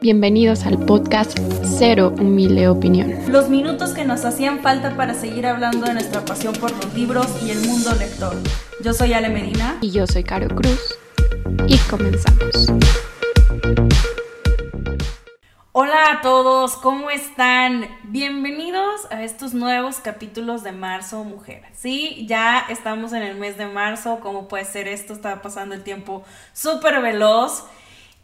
Bienvenidos al podcast Cero Humilde Opinión. Los minutos que nos hacían falta para seguir hablando de nuestra pasión por los libros y el mundo lector. Yo soy Ale Medina. Y yo soy Caro Cruz. Y comenzamos. Hola a todos, ¿cómo están? Bienvenidos a estos nuevos capítulos de Marzo Mujer. Sí, ya estamos en el mes de marzo, ¿cómo puede ser esto? Está pasando el tiempo súper veloz.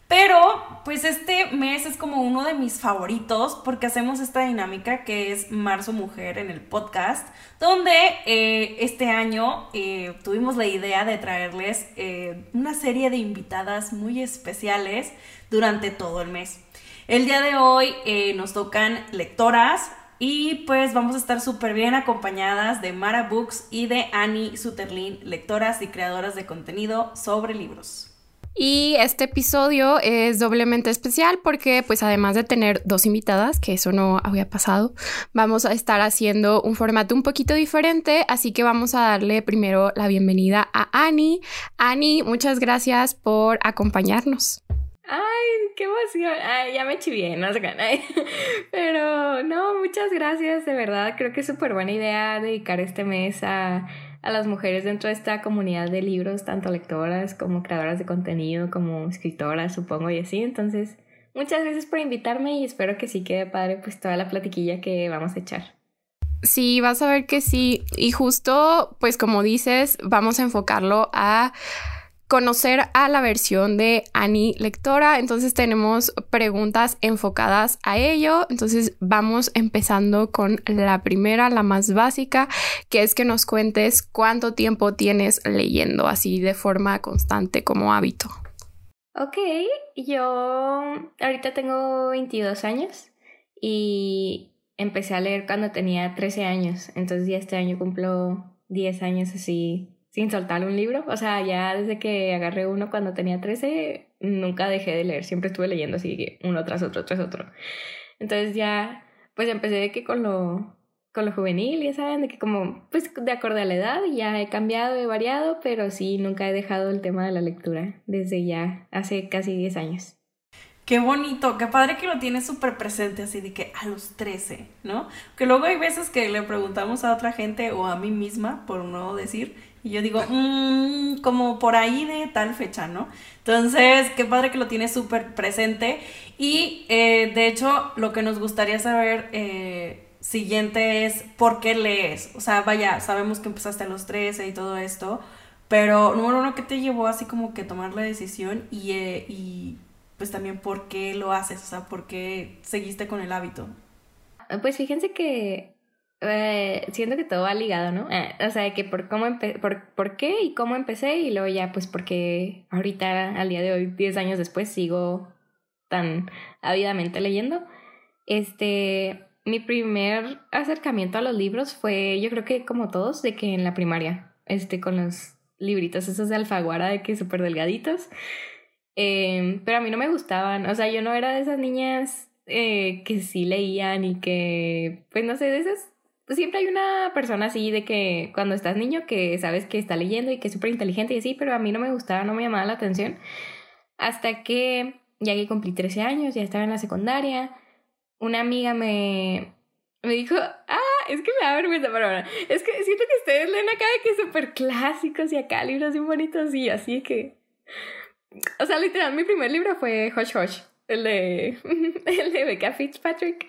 Pero, pues este mes es como uno de mis favoritos porque hacemos esta dinámica que es Marzo Mujer en el podcast, donde eh, este año eh, tuvimos la idea de traerles eh, una serie de invitadas muy especiales durante todo el mes. El día de hoy nos tocan lectoras, y pues vamos a estar súper bien acompañadas de Mara Books y de Annie Suterlin, lectoras y creadoras de contenido sobre libros. Y este episodio es doblemente especial porque pues además de tener dos invitadas, que eso no había pasado, vamos a estar haciendo un formato un poquito diferente, así que vamos a darle primero la bienvenida a Ani. Ani, muchas gracias por acompañarnos. Ay, qué emoción. Ya me chivié, no sé qué. Pero no, muchas gracias, de verdad. Creo que es súper buena idea dedicar este mes a a las mujeres dentro de esta comunidad de libros, tanto lectoras como creadoras de contenido, como escritoras, supongo, y así. Entonces, muchas gracias por invitarme y espero que sí quede padre pues toda la platiquilla que vamos a echar. Sí, vas a ver que sí. Y justo, pues como dices, vamos a enfocarlo a conocer a la versión de Annie lectora. Entonces tenemos preguntas enfocadas a ello. Entonces vamos empezando con la primera, la más básica, que es que nos cuentes cuánto tiempo tienes leyendo así de forma constante como hábito. Ok, yo ahorita tengo 22 años y empecé a leer cuando tenía 13 años. Entonces ya este año cumplo 10 años así sin soltar un libro. O sea, ya desde que agarré uno cuando tenía 13, nunca dejé de leer. Siempre estuve leyendo así, uno tras otro, tras otro. Entonces ya, pues empecé de que con lo, con lo juvenil, ya saben, de que como, pues de acorde a la edad, ya he cambiado, he variado, pero sí, nunca he dejado el tema de la lectura desde ya hace casi 10 años. Qué bonito, qué padre que lo tienes súper presente, así de que a los 13, ¿no? Que luego hay veces que le preguntamos a otra gente o a mí misma, por no decir, y yo digo, mmm, como por ahí de tal fecha, ¿no? Entonces, qué padre que lo tienes súper presente. Y eh, de hecho, lo que nos gustaría saber eh, siguiente es por qué lees. O sea, vaya, sabemos que empezaste a los 13 y todo esto, pero número uno, ¿qué te llevó así como que tomar la decisión? Y, eh, y pues también por qué lo haces, o sea, por qué seguiste con el hábito. Pues fíjense que eh, siento que todo va ligado, ¿no? Eh, o sea, que por cómo por, por qué y cómo empecé y luego ya pues porque ahorita al día de hoy, 10 años después, sigo tan ávidamente leyendo. Este, mi primer acercamiento a los libros fue, yo creo que como todos, de que en la primaria, este, con los libritos esos de alfaguara de que súper delgaditos. Eh, pero a mí no me gustaban, o sea, yo no era de esas niñas eh, que sí leían y que, pues no sé, de esas siempre hay una persona así de que cuando estás niño que sabes que está leyendo y que es súper inteligente y así, pero a mí no me gustaba, no me llamaba la atención. Hasta que ya que cumplí 13 años, ya estaba en la secundaria, una amiga me, me dijo, ah, es que me da vergüenza, pero ahora, es que siento que ustedes leen acá de que súper clásicos y acá libros bien bonitos y así que... O sea, literal, mi primer libro fue Hush Hush, el de, el de Becca Fitzpatrick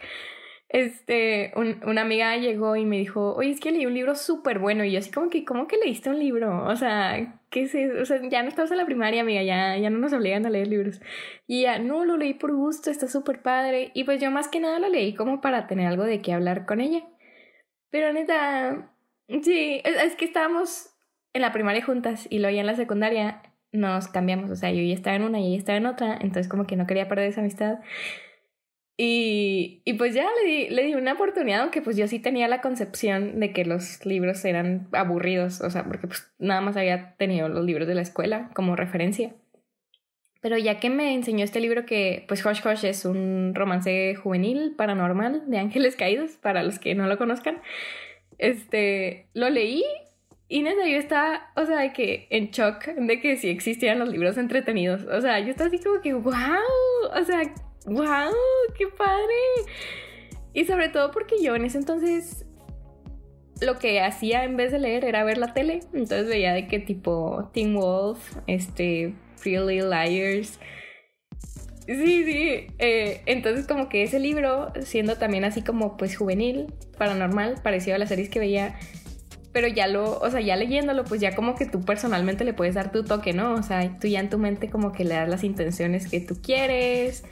este, un, una amiga llegó y me dijo, oye, es que leí un libro súper bueno. Y yo así como que, ¿cómo que leíste un libro? O sea, ¿qué es O sea, ya no estamos en la primaria, amiga, ya, ya no nos obligan a leer libros. Y ya, no, lo leí por gusto, está súper padre. Y pues yo más que nada lo leí como para tener algo de qué hablar con ella. Pero neta, sí, es, que estábamos en la primaria juntas y luego ya en la secundaria nos cambiamos. O sea, yo ya estaba en una y ella estaba en otra. Entonces como que no quería perder esa amistad. Y, y pues ya le di, le di una oportunidad, aunque pues yo sí tenía la concepción de que los libros eran aburridos, o sea, porque pues nada más había tenido los libros de la escuela como referencia. Pero ya que me enseñó este libro que, pues Hush Hush es un romance juvenil paranormal de ángeles caídos, para los que no lo conozcan, este, lo leí y neta yo estaba, o sea, de que en shock de que sí existían los libros entretenidos. O sea, yo estaba así como que, wow, o sea, ¡Wow! ¡Qué padre! Y sobre todo porque yo en ese entonces lo que hacía en vez de leer era ver la tele. Entonces veía de qué tipo Teen Wolf, este, Pretty Liars. Sí, sí. Eh, entonces como que ese libro, siendo también así como pues juvenil, paranormal, parecido a las series que veía, pero ya lo, o sea, ya leyéndolo, pues ya como que tú personalmente le puedes dar tu toque, ¿no? O sea, tú ya en tu mente como que le das las intenciones que tú quieres.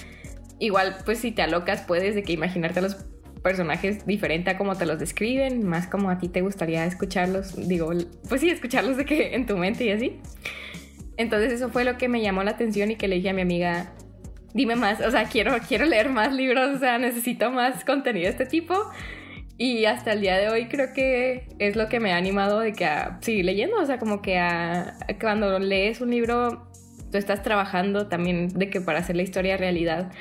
Igual, pues si te alocas, puedes de que imaginarte a los personajes diferente a como te los describen, más como a ti te gustaría escucharlos, digo, pues sí, escucharlos de que en tu mente y así. Entonces eso fue lo que me llamó la atención y que le dije a mi amiga, dime más, o sea, quiero, quiero leer más libros, o sea, necesito más contenido de este tipo. Y hasta el día de hoy creo que es lo que me ha animado de que a seguir leyendo. O sea, como que a, cuando lees un libro, tú estás trabajando también de que para hacer la historia realidad,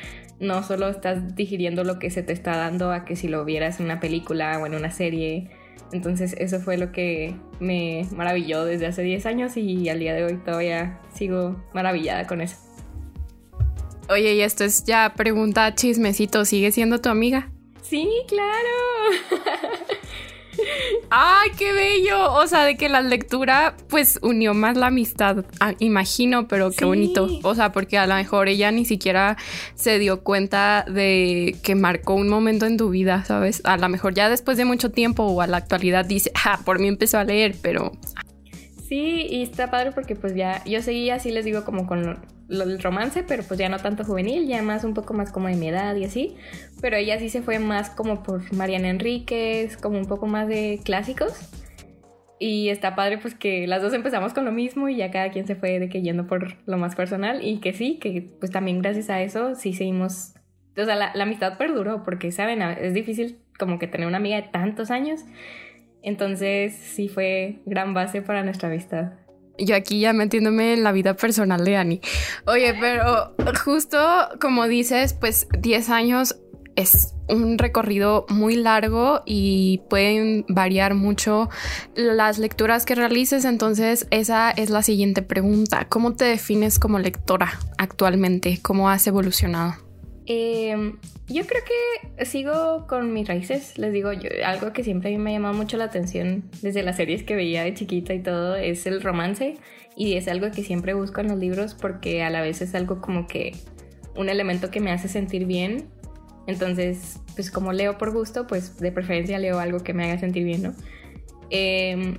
no solo estás digiriendo lo que se te está dando a que si lo vieras en una película o en una serie. Entonces eso fue lo que me maravilló desde hace 10 años y al día de hoy todavía sigo maravillada con eso. Oye, y esto es ya pregunta chismecito, ¿sigue siendo tu amiga? Sí, claro. ¡Ay, qué bello! O sea, de que la lectura pues unió más la amistad, ah, imagino, pero qué bonito. O sea, porque a lo mejor ella ni siquiera se dio cuenta de que marcó un momento en tu vida, ¿sabes? A lo mejor ya después de mucho tiempo o a la actualidad dice, ah, por mí empezó a leer, pero... Sí, y está padre porque pues ya yo seguía así les digo como con lo del romance, pero pues ya no tanto juvenil, ya más un poco más como de mi edad y así. Pero ella sí se fue más como por Mariana Enríquez, como un poco más de clásicos. Y está padre pues que las dos empezamos con lo mismo y ya cada quien se fue de que yendo por lo más personal y que sí, que pues también gracias a eso sí seguimos, o sea, la, la amistad perduró porque, ¿saben? Es difícil como que tener una amiga de tantos años. Entonces sí fue gran base para nuestra amistad yo aquí ya metiéndome en la vida personal de Annie. Oye, pero justo como dices, pues 10 años es un recorrido muy largo y pueden variar mucho las lecturas que realices. Entonces, esa es la siguiente pregunta. ¿Cómo te defines como lectora actualmente? ¿Cómo has evolucionado? Eh, yo creo que sigo con mis raíces. Les digo, yo, algo que siempre a mí me ha llamado mucho la atención desde las series que veía de chiquita y todo es el romance. Y es algo que siempre busco en los libros porque a la vez es algo como que un elemento que me hace sentir bien. Entonces, pues como leo por gusto, pues de preferencia leo algo que me haga sentir bien, ¿no? Eh,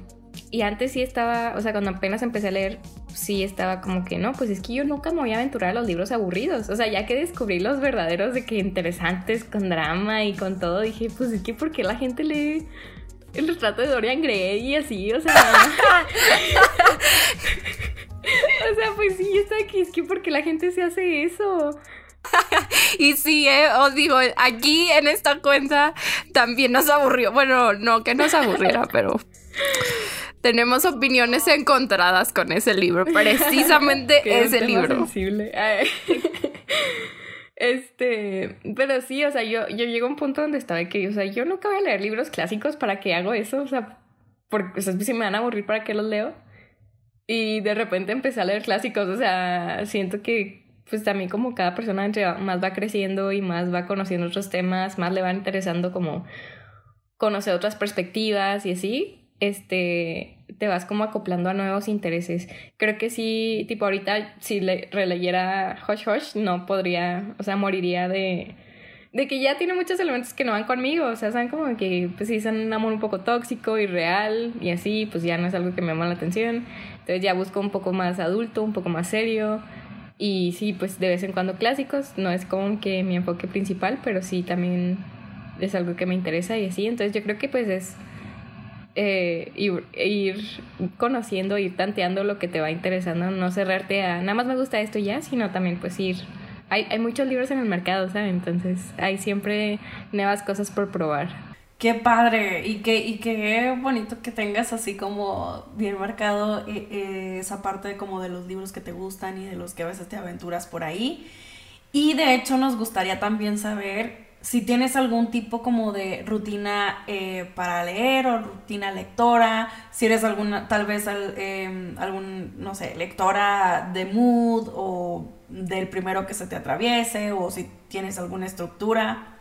y antes sí estaba, o sea, cuando apenas empecé a leer, sí estaba como que no, pues es que yo nunca me voy a aventurar a los libros aburridos. O sea, ya que descubrí los verdaderos de que interesantes con drama y con todo, dije, pues es que ¿por qué la gente lee el retrato de Dorian Gray y así? O sea, o sea, pues sí, está aquí, es que ¿por qué la gente se hace eso? y sí, eh, os digo, aquí en esta cuenta también nos aburrió. Bueno, no que nos aburriera, pero tenemos opiniones encontradas con ese libro, precisamente ese libro. Sensible. Este, pero sí, o sea, yo, yo llego a un punto donde estaba que, o sea, yo nunca voy a leer libros clásicos para que hago eso, o sea, porque o sea, si me van a aburrir para que los leo. Y de repente empecé a leer clásicos, o sea, siento que pues también como cada persona entre más va creciendo y más va conociendo otros temas, más le va interesando como conocer otras perspectivas y así, este, te vas como acoplando a nuevos intereses. Creo que sí, tipo ahorita si le, releyera Hush Hush, no podría, o sea, moriría de, de que ya tiene muchos elementos que no van conmigo, o sea, saben como que pues sí son un amor un poco tóxico y real y así, pues ya no es algo que me llama la atención. Entonces ya busco un poco más adulto, un poco más serio. Y sí, pues de vez en cuando clásicos, no es como que mi enfoque principal, pero sí también es algo que me interesa y así. Entonces yo creo que pues es eh, ir, conociendo, ir tanteando lo que te va interesando, no cerrarte a nada más me gusta esto ya, sino también pues ir. Hay, hay muchos libros en el mercado, ¿sabes? Entonces hay siempre nuevas cosas por probar. Qué padre y qué, y qué bonito que tengas así como bien marcado eh, eh, esa parte como de los libros que te gustan y de los que a veces te aventuras por ahí. Y de hecho nos gustaría también saber si tienes algún tipo como de rutina eh, para leer o rutina lectora, si eres alguna, tal vez em, algún, no sé, lectora de mood o del primero que se te atraviese o si tienes alguna estructura.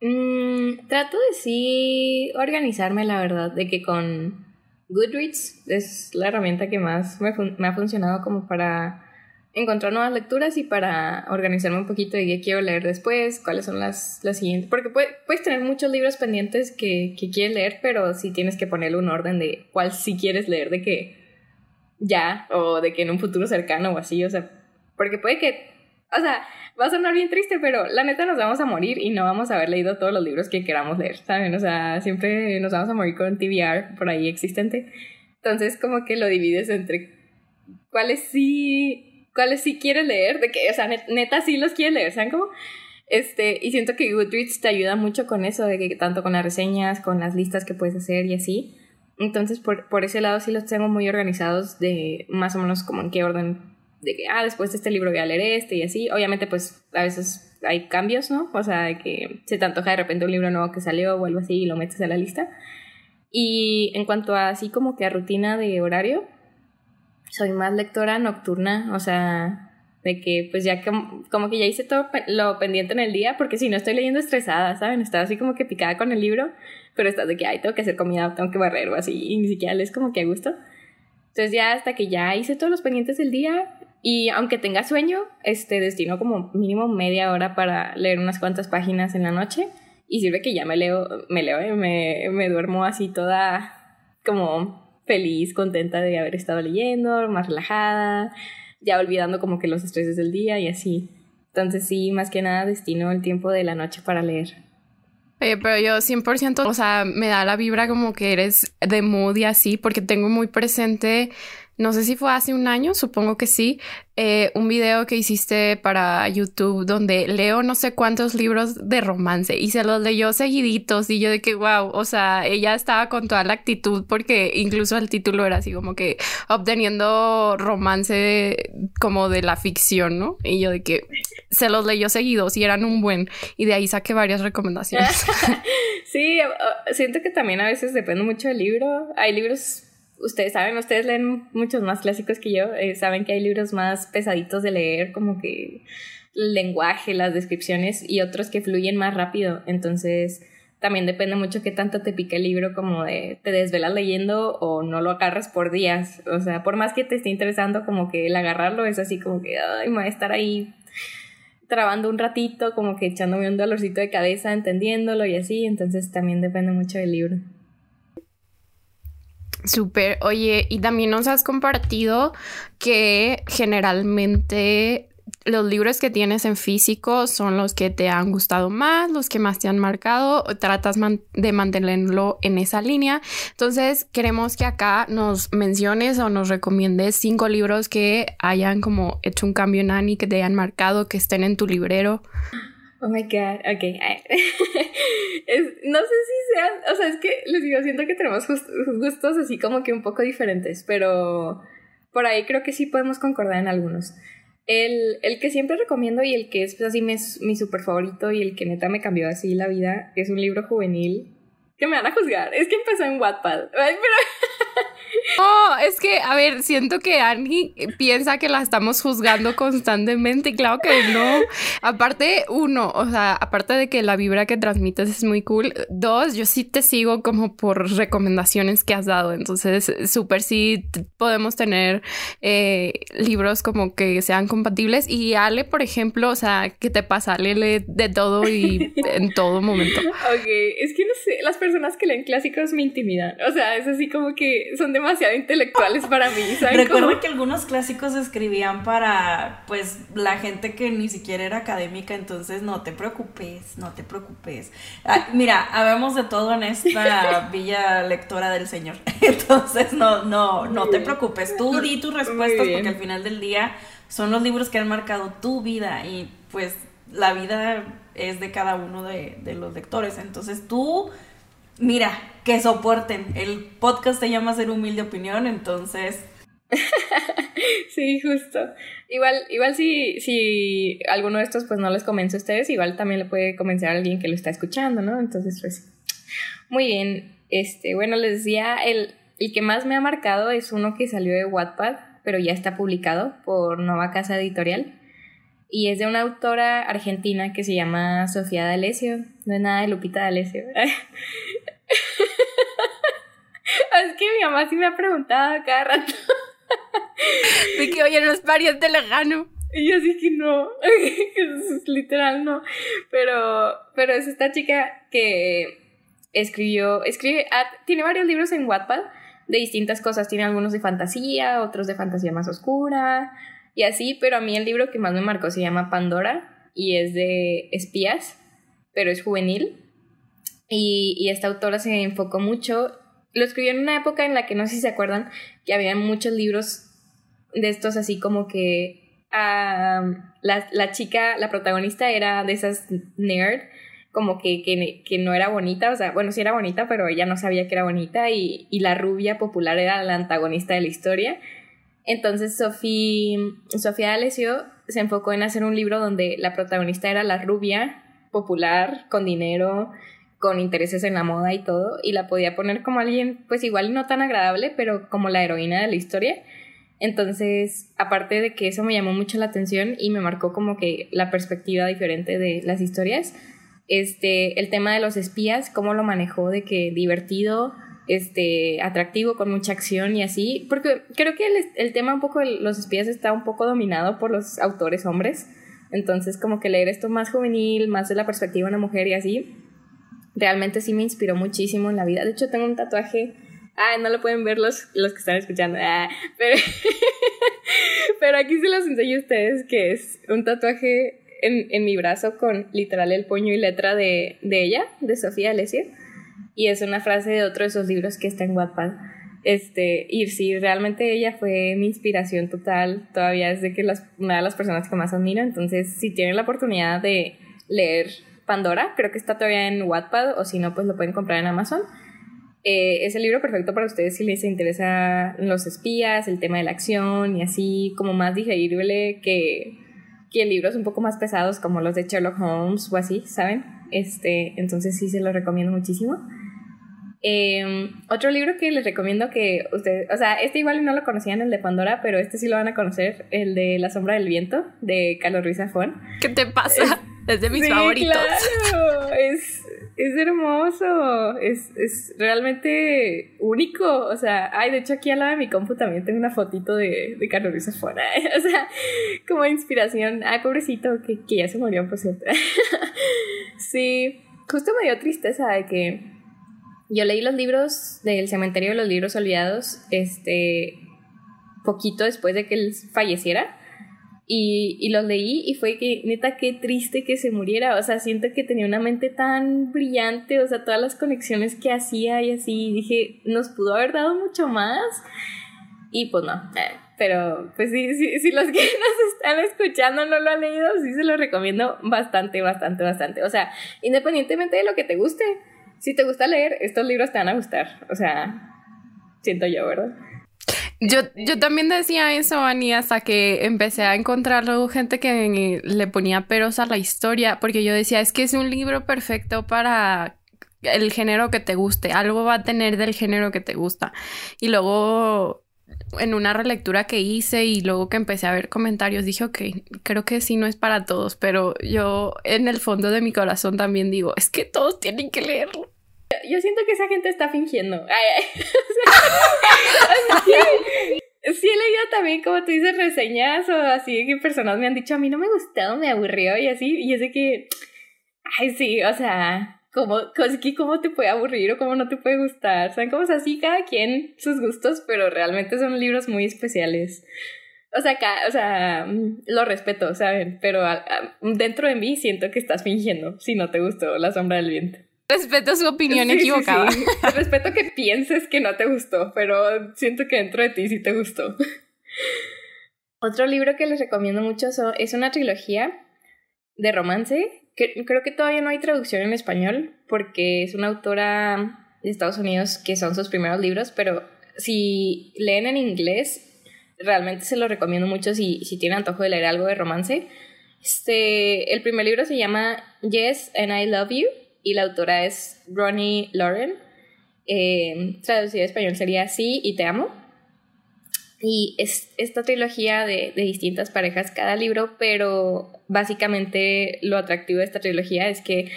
Mm, trato de sí organizarme, la verdad, de que con Goodreads es la herramienta que más me, me ha funcionado como para encontrar nuevas lecturas y para organizarme un poquito de qué quiero leer después, cuáles son las, las siguientes. Porque puedes tener muchos libros pendientes que, que quieres leer, pero sí tienes que ponerle un orden de cuál sí quieres leer, de que ya, o de que en un futuro cercano o así, o sea, porque puede que, o sea, va a sonar bien triste, pero la neta nos vamos a morir y no vamos a haber leído todos los libros que queramos leer, ¿saben? O sea, siempre nos vamos a morir con TBR por ahí existente. Entonces, como que lo divides entre cuáles sí cuáles sí quieres leer, de que, o sea, neta sí los quieres leer, ¿saben cómo? Este, y siento que Goodreads te ayuda mucho con eso, de que tanto con las reseñas, con las listas que puedes hacer y así. Entonces, por, por ese lado sí los tengo muy organizados de más o menos como en qué orden, de que, ah, después de este libro voy a leer este y así. Obviamente, pues a veces hay cambios, ¿no? O sea, de que se te antoja de repente un libro nuevo que salió o algo así y lo metes a la lista. Y en cuanto a así como que a rutina de horario, soy más lectora nocturna, o sea, de que pues ya como, que ya hice todo lo pendiente en el día, porque si no estoy leyendo estresada, ¿saben? Estaba así como que picada con el libro, pero estás de que, ay, tengo que hacer comida, tengo que barrer o así, y ni siquiera lees como que a gusto. Entonces ya hasta que ya hice todos los pendientes del día, y aunque tenga sueño, este, destino como mínimo media hora para leer unas cuantas páginas en la noche, y sirve que ya me leo, me leo, me, me duermo así toda como feliz, contenta de haber estado leyendo, más relajada, ya olvidando como que los estreses del día y así. Entonces sí, más que nada destino el tiempo de la noche para leer. pero yo 100%, o sea, me da la vibra como que eres de mood y así, porque tengo muy presente no sé si fue hace un año, supongo que sí, eh, un video que hiciste para YouTube donde leo no sé cuántos libros de romance y se los leyó seguiditos y yo de que wow, o sea, ella estaba con toda la actitud porque incluso el título era así como que obteniendo romance como de la ficción, ¿no? Y yo de que se los leyó seguidos y eran un buen y de ahí saqué varias recomendaciones. sí, siento que también a veces depende mucho del libro. Hay libros ustedes saben, ustedes leen muchos más clásicos que yo, eh, saben que hay libros más pesaditos de leer, como que el lenguaje, las descripciones y otros que fluyen más rápido. Entonces, también depende mucho qué tanto te pica el libro, como de te desvelas leyendo o no lo agarras por días. O sea, por más que te esté interesando, como que el agarrarlo es así como que, ay, me voy a estar ahí trabando un ratito, como que echándome un dolorcito de cabeza, entendiéndolo y así. Entonces, también depende mucho del libro. Súper, oye, y también nos has compartido que generalmente los libros que tienes en físico son los que te han gustado más, los que más te han marcado, tratas de mantenerlo en esa línea. Entonces, queremos que acá nos menciones o nos recomiendes cinco libros que hayan como hecho un cambio en Annie, que te hayan marcado, que estén en tu librero. Oh my god, ok. no sé si sean, o sea, es que les digo, siento que tenemos gustos así como que un poco diferentes, pero por ahí creo que sí podemos concordar en algunos. El, el que siempre recomiendo y el que es pues, así mi, mi super favorito y el que neta me cambió así la vida es un libro juvenil que me van a juzgar. Es que empezó en Wattpad. Ay, pero no, es que, a ver, siento que Annie piensa que la estamos juzgando constantemente. Claro que no. Aparte, uno, o sea, aparte de que la vibra que transmites es muy cool. Dos, yo sí te sigo como por recomendaciones que has dado. Entonces, súper sí podemos tener eh, libros como que sean compatibles. Y Ale, por ejemplo, o sea, ¿qué te pasa? lee de todo y en todo momento. Ok, es que no sé, las personas que leen clásicos me intimidan. O sea, es así como que son demasiado intelectuales para mí. Recuerdo que algunos clásicos escribían para, pues, la gente que ni siquiera era académica, entonces no te preocupes, no te preocupes. mira, habemos de todo en esta villa lectora del Señor, entonces no, no, no te preocupes. Tú di tus respuestas porque al final del día son los libros que han marcado tu vida y pues la vida es de cada uno de, de los lectores. Entonces tú Mira, que soporten. El podcast se llama Ser Humilde Opinión, entonces. sí, justo. Igual, igual si, si alguno de estos pues no les convence a ustedes, igual también le puede convencer a alguien que lo está escuchando, ¿no? Entonces, pues. Muy bien. Este, bueno, les decía, el, el que más me ha marcado es uno que salió de Wattpad, pero ya está publicado por Nueva Casa Editorial. y es de una autora argentina que se llama Sofía D'Alessio. No es nada de Lupita D'Alessio. es que mi mamá sí me ha preguntado cada rato. de que, oye, no es pariente lejano. Y yo sí que no, literal no. Pero, pero es esta chica que escribió, escribe, ah, tiene varios libros en Wattpad de distintas cosas. Tiene algunos de fantasía, otros de fantasía más oscura y así, pero a mí el libro que más me marcó se llama Pandora y es de espías, pero es juvenil. Y, y esta autora se enfocó mucho, lo escribió en una época en la que no sé si se acuerdan que había muchos libros de estos así como que la, la, chica, la protagonista era de esas nerd como que, que, que, no era bonita, o sea, bueno, sí era bonita, pero ella no sabía que era bonita y, y la rubia popular era la antagonista de la historia. Entonces Sofía, Sofía Alessio se enfocó en hacer un libro donde la protagonista era la rubia, popular, con dinero, con intereses en la moda y todo, y la podía poner como alguien, pues igual no tan agradable, pero como la heroína de la historia. Entonces, aparte de que eso me llamó mucho la atención y me marcó como que la perspectiva diferente de las historias, este, el tema de los espías, cómo lo manejó, de que divertido, este, atractivo, con mucha acción y así, porque creo que el, tema un poco de los espías está un poco dominado por los autores hombres, entonces como que leer esto más juvenil, más de la perspectiva de una mujer y así, realmente sí me inspiró muchísimo en la vida. De hecho, tengo un tatuaje, ah, no lo pueden ver los, los que están escuchando, ah, pero, pero aquí se los enseño a ustedes que es un tatuaje en, en, mi brazo con literal el puño y letra de, de ella, de Sofía Alessia. Y es una frase de otro de esos libros que está en Wattpad. Este, y sí, realmente ella fue mi inspiración total. Todavía es de que las, una de las personas que más admiro. Entonces, si tienen la oportunidad de leer Pandora, creo que está todavía en Wattpad, o si no, pues lo pueden comprar en Amazon. Eh, es el libro perfecto para ustedes si les interesa los espías, el tema de la acción y así, como más digerible que que libros un poco más pesados como los de Sherlock Holmes o así, ¿saben? Este, entonces sí se los recomiendo muchísimo. Em, otro libro que les recomiendo que ustedes, o sea, este igual no lo conocían, el de Pandora, pero este sí lo van a conocer, el de La sombra del viento, de Carlos Ruiz Zafón. ¿Qué te pasa? Es, de mis favoritos. Claro. Es, es hermoso, es, es, realmente único. O sea, ay, de hecho aquí al lado de mi compu también tengo una fotito de, de Carlos Luis afuera. O sea, como inspiración. Ay, pobrecito, que, que ya se murió, por cierto. sí, justo me dio tristeza de que yo leí los libros del cementerio de los libros olvidados, este, poquito después de que él falleciera. Y, y los leí y fue que, neta, qué triste que se muriera. O sea, siento que tenía una mente tan brillante, o sea, todas las conexiones que hacía y así. Dije, nos pudo haber dado mucho más. Y pues no. Eh, pero pues sí, sí, si los que nos están escuchando no lo han leído, sí se lo recomiendo bastante, bastante, bastante. O sea, independientemente de lo que te guste, si te gusta leer, estos libros te van a gustar. O sea, siento yo, ¿verdad? Yo, yo también decía eso, Ani, hasta que empecé a encontrar gente que le ponía peros a la historia, porque yo decía, es que es un libro perfecto para el género que te guste, algo va a tener del género que te gusta. Y luego, en una relectura que hice y luego que empecé a ver comentarios, dije, ok, creo que sí no es para todos, pero yo en el fondo de mi corazón también digo, es que todos tienen que leerlo. Yo siento que esa gente está fingiendo. sí, he leído también, como tú dices, reseñas o así que personas me han dicho, a mí no me gustó, me aburrió y así. Y es de que, ay, sí, o sea, ¿cómo, cómo te puede aburrir o cómo no te puede gustar? Son como así, cada quien sus gustos, pero realmente son libros muy especiales. O sea, o sea, lo respeto, ¿saben? Pero dentro de mí siento que estás fingiendo si no te gustó La sombra del viento. Respeto su opinión equivocada. Respeto que pienses que no te gustó, pero siento que dentro de ti sí te gustó. Otro libro que les recomiendo mucho es una trilogía de romance. Que creo que todavía no hay traducción en español porque es una autora de Estados Unidos que son sus primeros libros, pero si leen en inglés, realmente se lo recomiendo mucho si, si tienen antojo de leer algo de romance. Este, el primer libro se llama Yes and I Love You y la autora es Ronnie Lauren. Eh, traducida a español sería Sí y Te Amo. Y es esta trilogía de, de, distintas parejas cada libro, pero básicamente lo atractivo de esta trilogía es que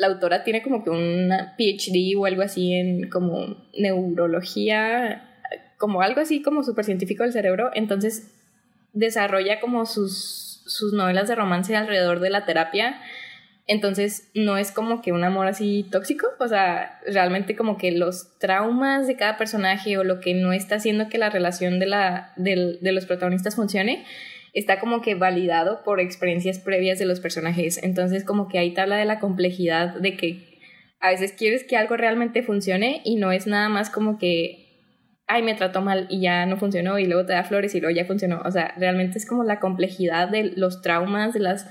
la autora tiene como que una PhD o algo así en como neurología, como algo así como súper científico del cerebro, entonces desarrolla como sus, sus novelas de romance alrededor de la terapia entonces no es como que un amor así tóxico, o sea, realmente como que los traumas de cada personaje o lo que no está haciendo que la relación de, la, de, de los protagonistas funcione, está como que validado por experiencias previas de los personajes. Entonces como que ahí te habla de la complejidad de que a veces quieres que algo realmente funcione y no es nada más como que, ay, me trató mal y ya no funcionó y luego te da flores y luego ya funcionó. O sea, realmente es como la complejidad de los traumas, de las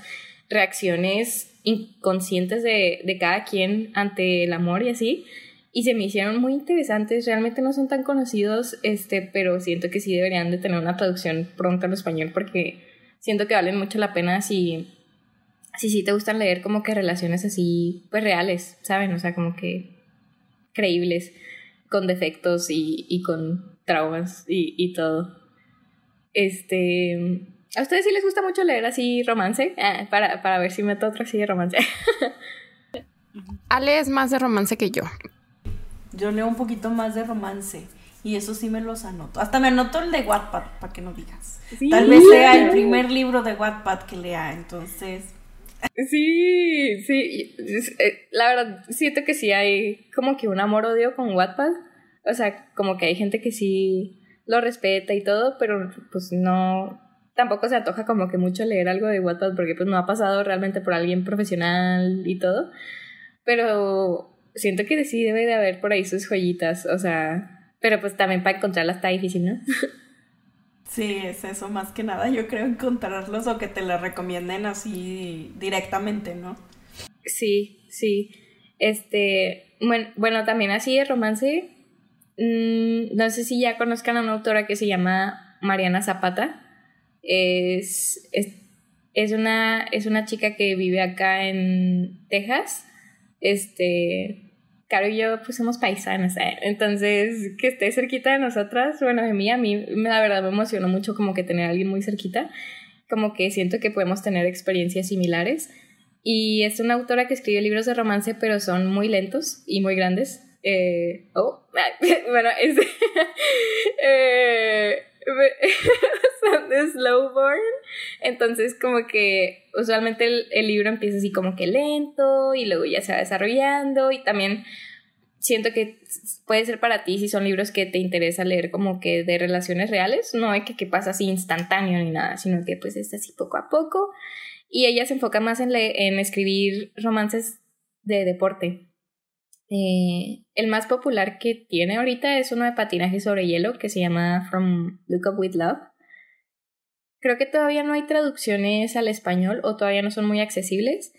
reacciones inconscientes de, de cada quien ante el amor y así. Y se me hicieron muy interesantes, realmente no son tan conocidos, este, pero siento que sí deberían de tener una traducción pronto al español porque siento que valen mucho la pena si, si sí te gustan leer como que relaciones así, pues reales, ¿saben? O sea, como que creíbles, con defectos y, y con traumas y, y todo. Este, ¿A ustedes sí les gusta mucho leer así romance? Ah, para, para ver si meto otro así de romance. Ale es más de romance que yo. Yo leo un poquito más de romance. Y eso sí me los anoto. Hasta me anoto el de Wattpad, para que no digas. Tal vez sea el primer libro de Wattpad que lea, entonces. Sí, sí. Eh, la verdad, siento que sí hay como que un amor-odio con Wattpad. O sea, como que hay gente que sí lo respeta y todo, pero pues no, tampoco se antoja como que mucho leer algo de Wattpad porque pues no ha pasado realmente por alguien profesional y todo. Pero siento que sí debe de haber por ahí sus joyitas, o sea, pero pues también para encontrarlas está difícil, ¿no? Sí, es eso más que nada, yo creo encontrarlos o que te las recomienden así directamente, ¿no? Sí, sí. Este, bueno, bueno también así de romance, mmm, no sé si ya conozcan a una autora que se llama Mariana Zapata es, es, una, es una chica que vive acá en Texas. Este, Caro y yo pues somos paisanos, ¿eh? entonces que esté cerquita de nosotras, bueno, de mí, a mí la verdad me emocionó mucho como que tener a alguien muy cerquita, como que siento que podemos tener experiencias similares. Y es una autora que escribe libros de romance, pero son muy lentos y muy grandes. Eh, oh, bueno, es... eh, son de slow burn. Entonces, como que usualmente el, libro empieza así como que lento y luego ya se va desarrollando. Y también siento que puede ser para ti si son libros que te interesa leer como que de relaciones reales. No hay que que pasa así instantáneo ni nada, sino que pues es así poco a poco. Y ella se enfoca más en, en escribir romances de deporte. Eh, el más popular que tiene ahorita es uno de patinaje sobre hielo que se llama From Look Up With Love. Creo que todavía no hay traducciones al español o todavía no son muy accesibles,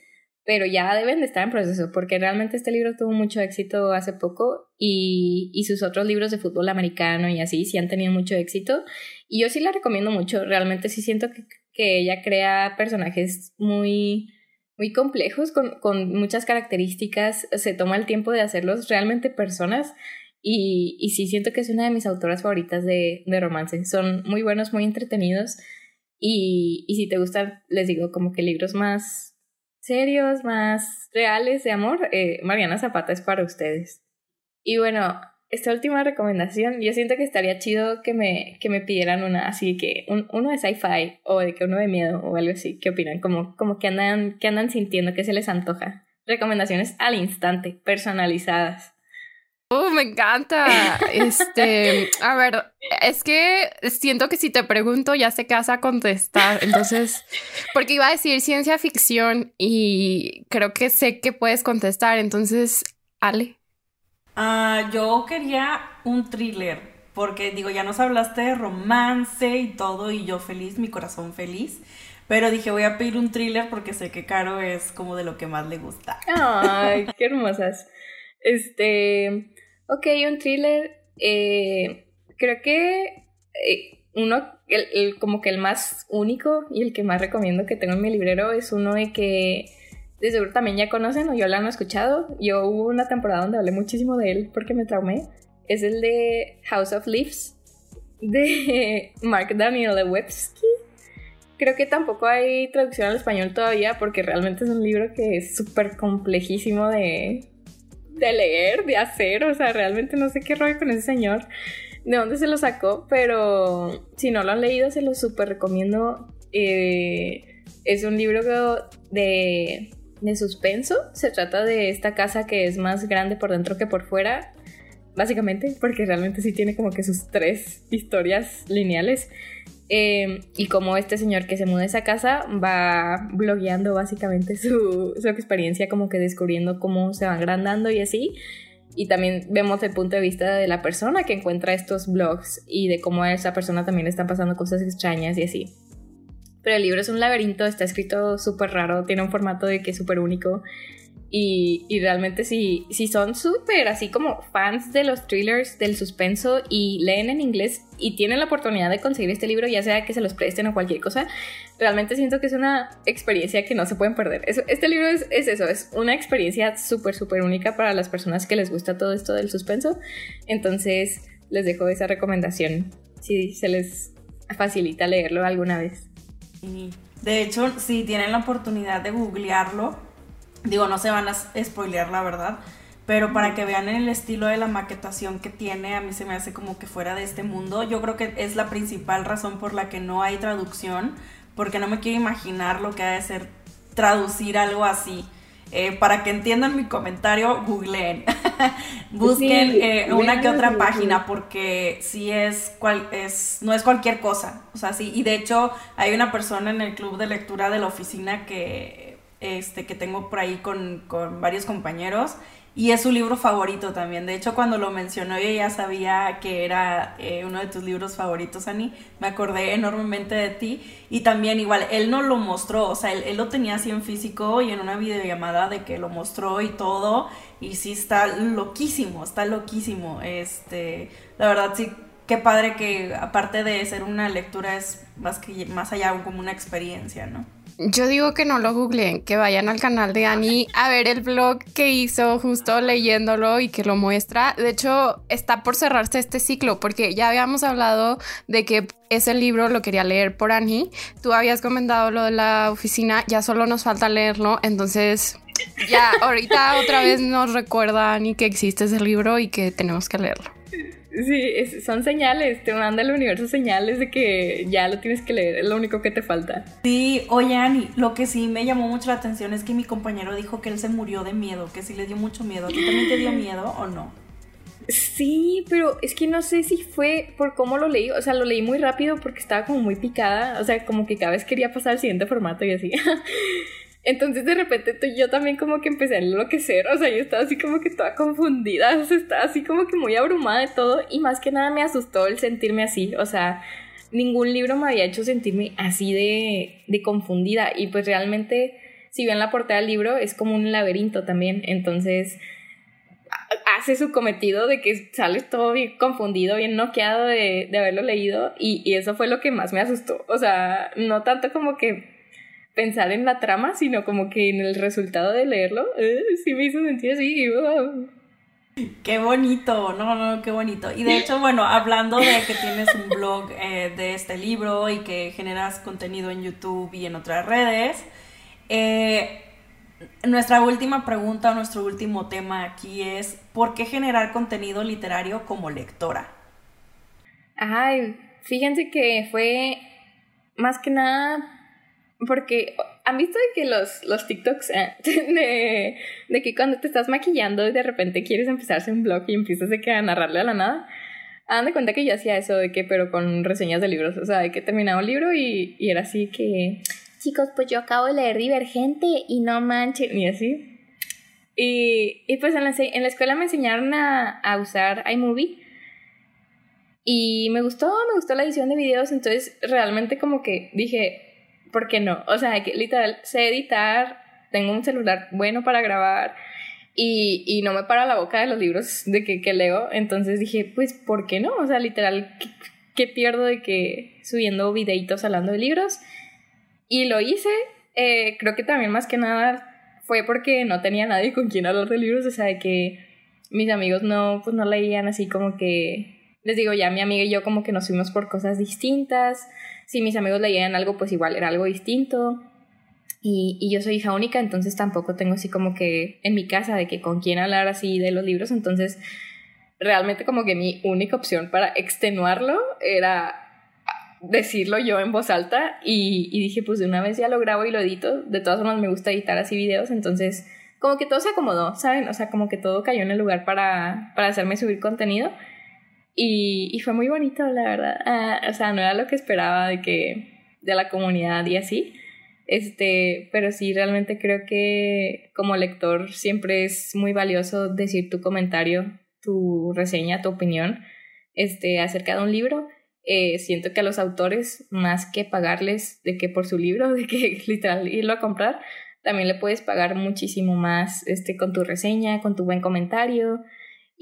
pero ya deben de estar en proceso porque realmente este libro tuvo mucho éxito hace poco y, y sus otros libros de fútbol americano y así sí han tenido mucho éxito y yo sí la recomiendo mucho, realmente sí siento que, que ella crea personajes muy muy complejos, con, con, muchas características, se toma el tiempo de hacerlos realmente personas y, y sí siento que es una de mis autoras favoritas de, de romance. Son muy buenos, muy entretenidos y, y si te gustan, les digo, como que libros más serios, más reales de amor, eh, Mariana Zapata es para ustedes. Y bueno, esta última recomendación, yo siento que estaría chido que me, que me pidieran una, así que un, uno de sci-fi o de que uno de miedo o algo así. ¿Qué opinan? Como, como que andan, que andan sintiendo que se les antoja. Recomendaciones al instante, personalizadas. Oh, me encanta. Este, a ver, es que siento que si te pregunto ya sé que vas a contestar. Entonces, porque iba a decir ciencia ficción y creo que sé que puedes contestar. Entonces, Ale. Ah, yo quería un thriller, porque digo, ya nos hablaste de romance y todo, y yo feliz, mi corazón feliz. Pero dije, voy a pedir un thriller porque sé que Caro es como de lo que más le gusta. Ay, qué hermosas. Este, ok, un thriller. Eh, creo que eh, uno, el, como que el más único y el que más recomiendo que tengo en mi librero es uno de que de seguro también ya conocen o yo lo han escuchado. Yo hubo una temporada donde hablé muchísimo de él porque me traumé. Es el de House of Leaves. de Mark Daniel Lewitsky. Creo que tampoco hay traducción al español todavía porque realmente es un libro que es súper complejísimo de, de leer, de hacer. O sea, realmente no sé qué rollo con ese señor, de dónde se lo sacó, pero si no lo han leído se lo súper recomiendo. Eh, es un libro de, de suspenso. Se trata de esta casa que es más grande por dentro que por fuera básicamente, porque realmente sí tiene como que sus tres historias lineales. Eh, y como este señor que se muda a esa casa va blogueando básicamente su, su experiencia, como que descubriendo cómo se va agrandando y así. Y también vemos el punto de vista de la persona que encuentra estos blogs y de cómo a esa persona también le están pasando cosas extrañas y así. Pero el libro es un laberinto, está escrito súper raro, tiene un formato de que es súper único. Y, realmente si, si son súper así como fans de los thrillers, del suspenso y leen en inglés y tienen la oportunidad de conseguir este libro, ya sea que se los presten o cualquier cosa, realmente siento que es una experiencia que no se pueden perder. este libro es, es, eso, es una experiencia súper, súper única para las personas que les gusta todo esto del suspenso. Entonces les dejo esa recomendación si se les facilita leerlo alguna vez. De hecho, si tienen la oportunidad de googlearlo, Digo, no se van a spoilear la verdad, pero para que vean el estilo de la maquetación que tiene, a mí se me hace como que fuera de este mundo. Yo creo que es la principal razón por la que no hay traducción, porque no me quiero imaginar lo que ha de ser traducir algo así. Eh, para que entiendan mi comentario, googleen. Busquen eh, una que otra página porque sí es, cual, es, no es cualquier cosa. O sea, sí, y de hecho hay una persona en el club de lectura de la oficina que este, que tengo por ahí con, varios compañeros. Y es su libro favorito también. De hecho, cuando lo mencionó, yo ya sabía que era eh, uno de tus libros favoritos, Ani. Me acordé enormemente de ti. Y también, igual, él no lo mostró. O sea, él, lo tenía así en físico y en una videollamada de que lo mostró y todo. Y sí, está loquísimo, está loquísimo. Este, la verdad, sí, qué padre que aparte de ser una lectura, es más, que, más allá como una experiencia, ¿no? Yo digo que no lo googleen, que vayan al canal de Ani a ver el blog que hizo justo leyéndolo y que lo muestra. De hecho, está por cerrarse este ciclo porque ya habíamos hablado de que ese libro lo quería leer por Ani. Tú habías comentado lo de la oficina, ya solo nos falta leerlo, entonces ya ahorita otra vez nos recuerda Ani que existe ese libro y que tenemos que leerlo. Sí, son señales, te manda el universo señales de que ya lo tienes que leer, es lo único que te falta. Sí, oye Ani, lo que sí me llamó mucho la atención es que mi compañero dijo que él se murió de miedo, que sí le dio mucho miedo. ¿A ti también te dio miedo o no? Sí, pero es que no sé si fue por cómo lo leí, o sea, lo leí muy rápido porque estaba como muy picada, o sea, como que cada vez quería pasar al siguiente formato y así. Entonces de repente yo también como que empecé a enloquecer, o sea, yo estaba así como que toda confundida, estaba así como que muy abrumada de todo y más que nada me asustó el sentirme así, o sea, ningún libro me había hecho sentirme así de, de confundida y pues realmente si bien la portada del libro es como un laberinto también, entonces hace su cometido de que sales todo bien confundido, bien noqueado de, de haberlo leído y, y eso fue lo que más me asustó, o sea, no tanto como que pensar en la trama, sino como que en el resultado de leerlo, eh, sí me hizo sentir así. Qué bonito, no, no, qué bonito. Y de hecho, bueno, hablando de que tienes un blog eh, de este libro y que generas contenido en YouTube y en otras redes, eh, nuestra última pregunta, nuestro último tema aquí es, ¿por qué generar contenido literario como lectora? Ay, fíjense que fue más que nada porque han visto de que los, los TikToks eh, de, de, que cuando te estás maquillando y de repente quieres empezarse un blog y empiezas de que a narrarle a la nada. Hagan de cuenta que yo hacía eso de que, pero con reseñas de libros. O sea, de que terminaba un libro y, y era así que. Chicos, pues yo acabo de leer Divergente y no manches. Y así. Y, y pues en la, en la escuela me enseñaron a, a usar iMovie. Y me gustó, me gustó la edición de videos. Entonces realmente como que dije, ¿por qué no? O sea, literal sé editar, tengo un celular bueno para grabar y, y no me para la boca de los libros de que, que, leo. Entonces dije, pues, ¿por qué no? O sea, literal, ¿qué, pierdo de que subiendo videitos hablando de libros? Y lo hice. Eh, creo que también más que nada fue porque no tenía nadie con quien hablar de libros, o sea, de que mis amigos no, pues no leían así como que les digo, ya mi amiga y yo como que nos fuimos por cosas distintas. Si mis amigos leían algo, pues igual era algo distinto. Y, y, yo soy hija única, entonces tampoco tengo así como que en mi casa de que con quién hablar así de los libros. Entonces, realmente como que mi única opción para extenuarlo era decirlo yo en voz alta. Y, y dije, pues de una vez ya lo grabo y lo edito. De todas formas, me gusta editar así videos, entonces como que todo se acomodó, ¿saben? O sea, como que todo cayó en el lugar para, para hacerme subir contenido. Y, y fue muy bonito, la verdad. Ah, o sea, no era lo que esperaba de que de la comunidad y así. Este, pero sí, realmente creo que como lector siempre es muy valioso decir tu comentario, tu reseña, tu opinión este, acerca de un libro. Eh, siento que a los autores, más que pagarles de que por su libro, de que literal irlo a comprar, también le puedes pagar muchísimo más este, con tu reseña, con tu buen comentario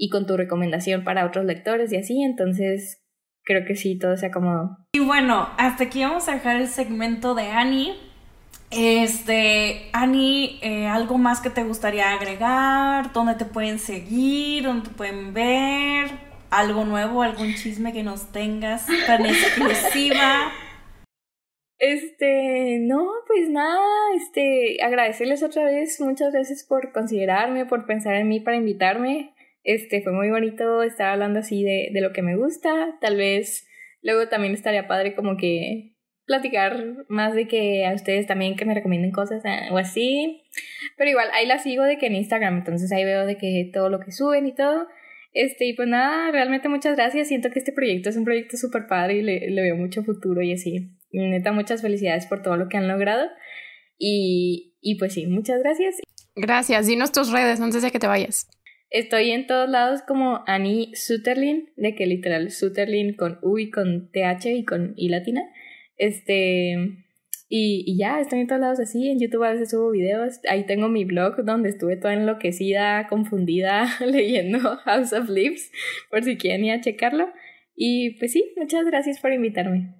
y con tu recomendación para otros lectores y así. Entonces, creo que sí, todo se acomodó. Y bueno, hasta aquí vamos a dejar el segmento de Annie. Este, Ani, eh, ¿algo más que te gustaría agregar? ¿Dónde te pueden seguir? ¿Dónde te pueden ver? ¿Algo nuevo? ¿Algún chisme que nos tengas tan exclusiva? Este, no, pues nada, este, agradecerles otra vez, muchas gracias por considerarme, por pensar en mí para invitarme. Este, fue muy bonito estar hablando así de, de lo que me gusta. Tal vez luego también estaría padre como que platicar más de que a ustedes también que me recomienden cosas eh, o así. Pero igual, ahí la sigo de que en Instagram, entonces ahí veo de que todo lo que suben y todo. Este, y pues nada, realmente muchas gracias. Siento que este proyecto es un proyecto súper padre y le, le, veo mucho futuro y así. Neta, muchas felicidades por todo lo que han logrado. Y, y pues sí, muchas gracias. Gracias. Dinos tus redes antes de que te vayas. Estoy en todos lados como Annie Suterlin, de que literal Suterlin con U y con TH y con I latina. Este, y, y, ya, estoy en todos lados así. En YouTube a veces subo videos. Ahí tengo mi blog donde estuve toda enloquecida, confundida, leyendo House of Leaves, por si quieren ir a checarlo. Y pues sí, muchas gracias por invitarme.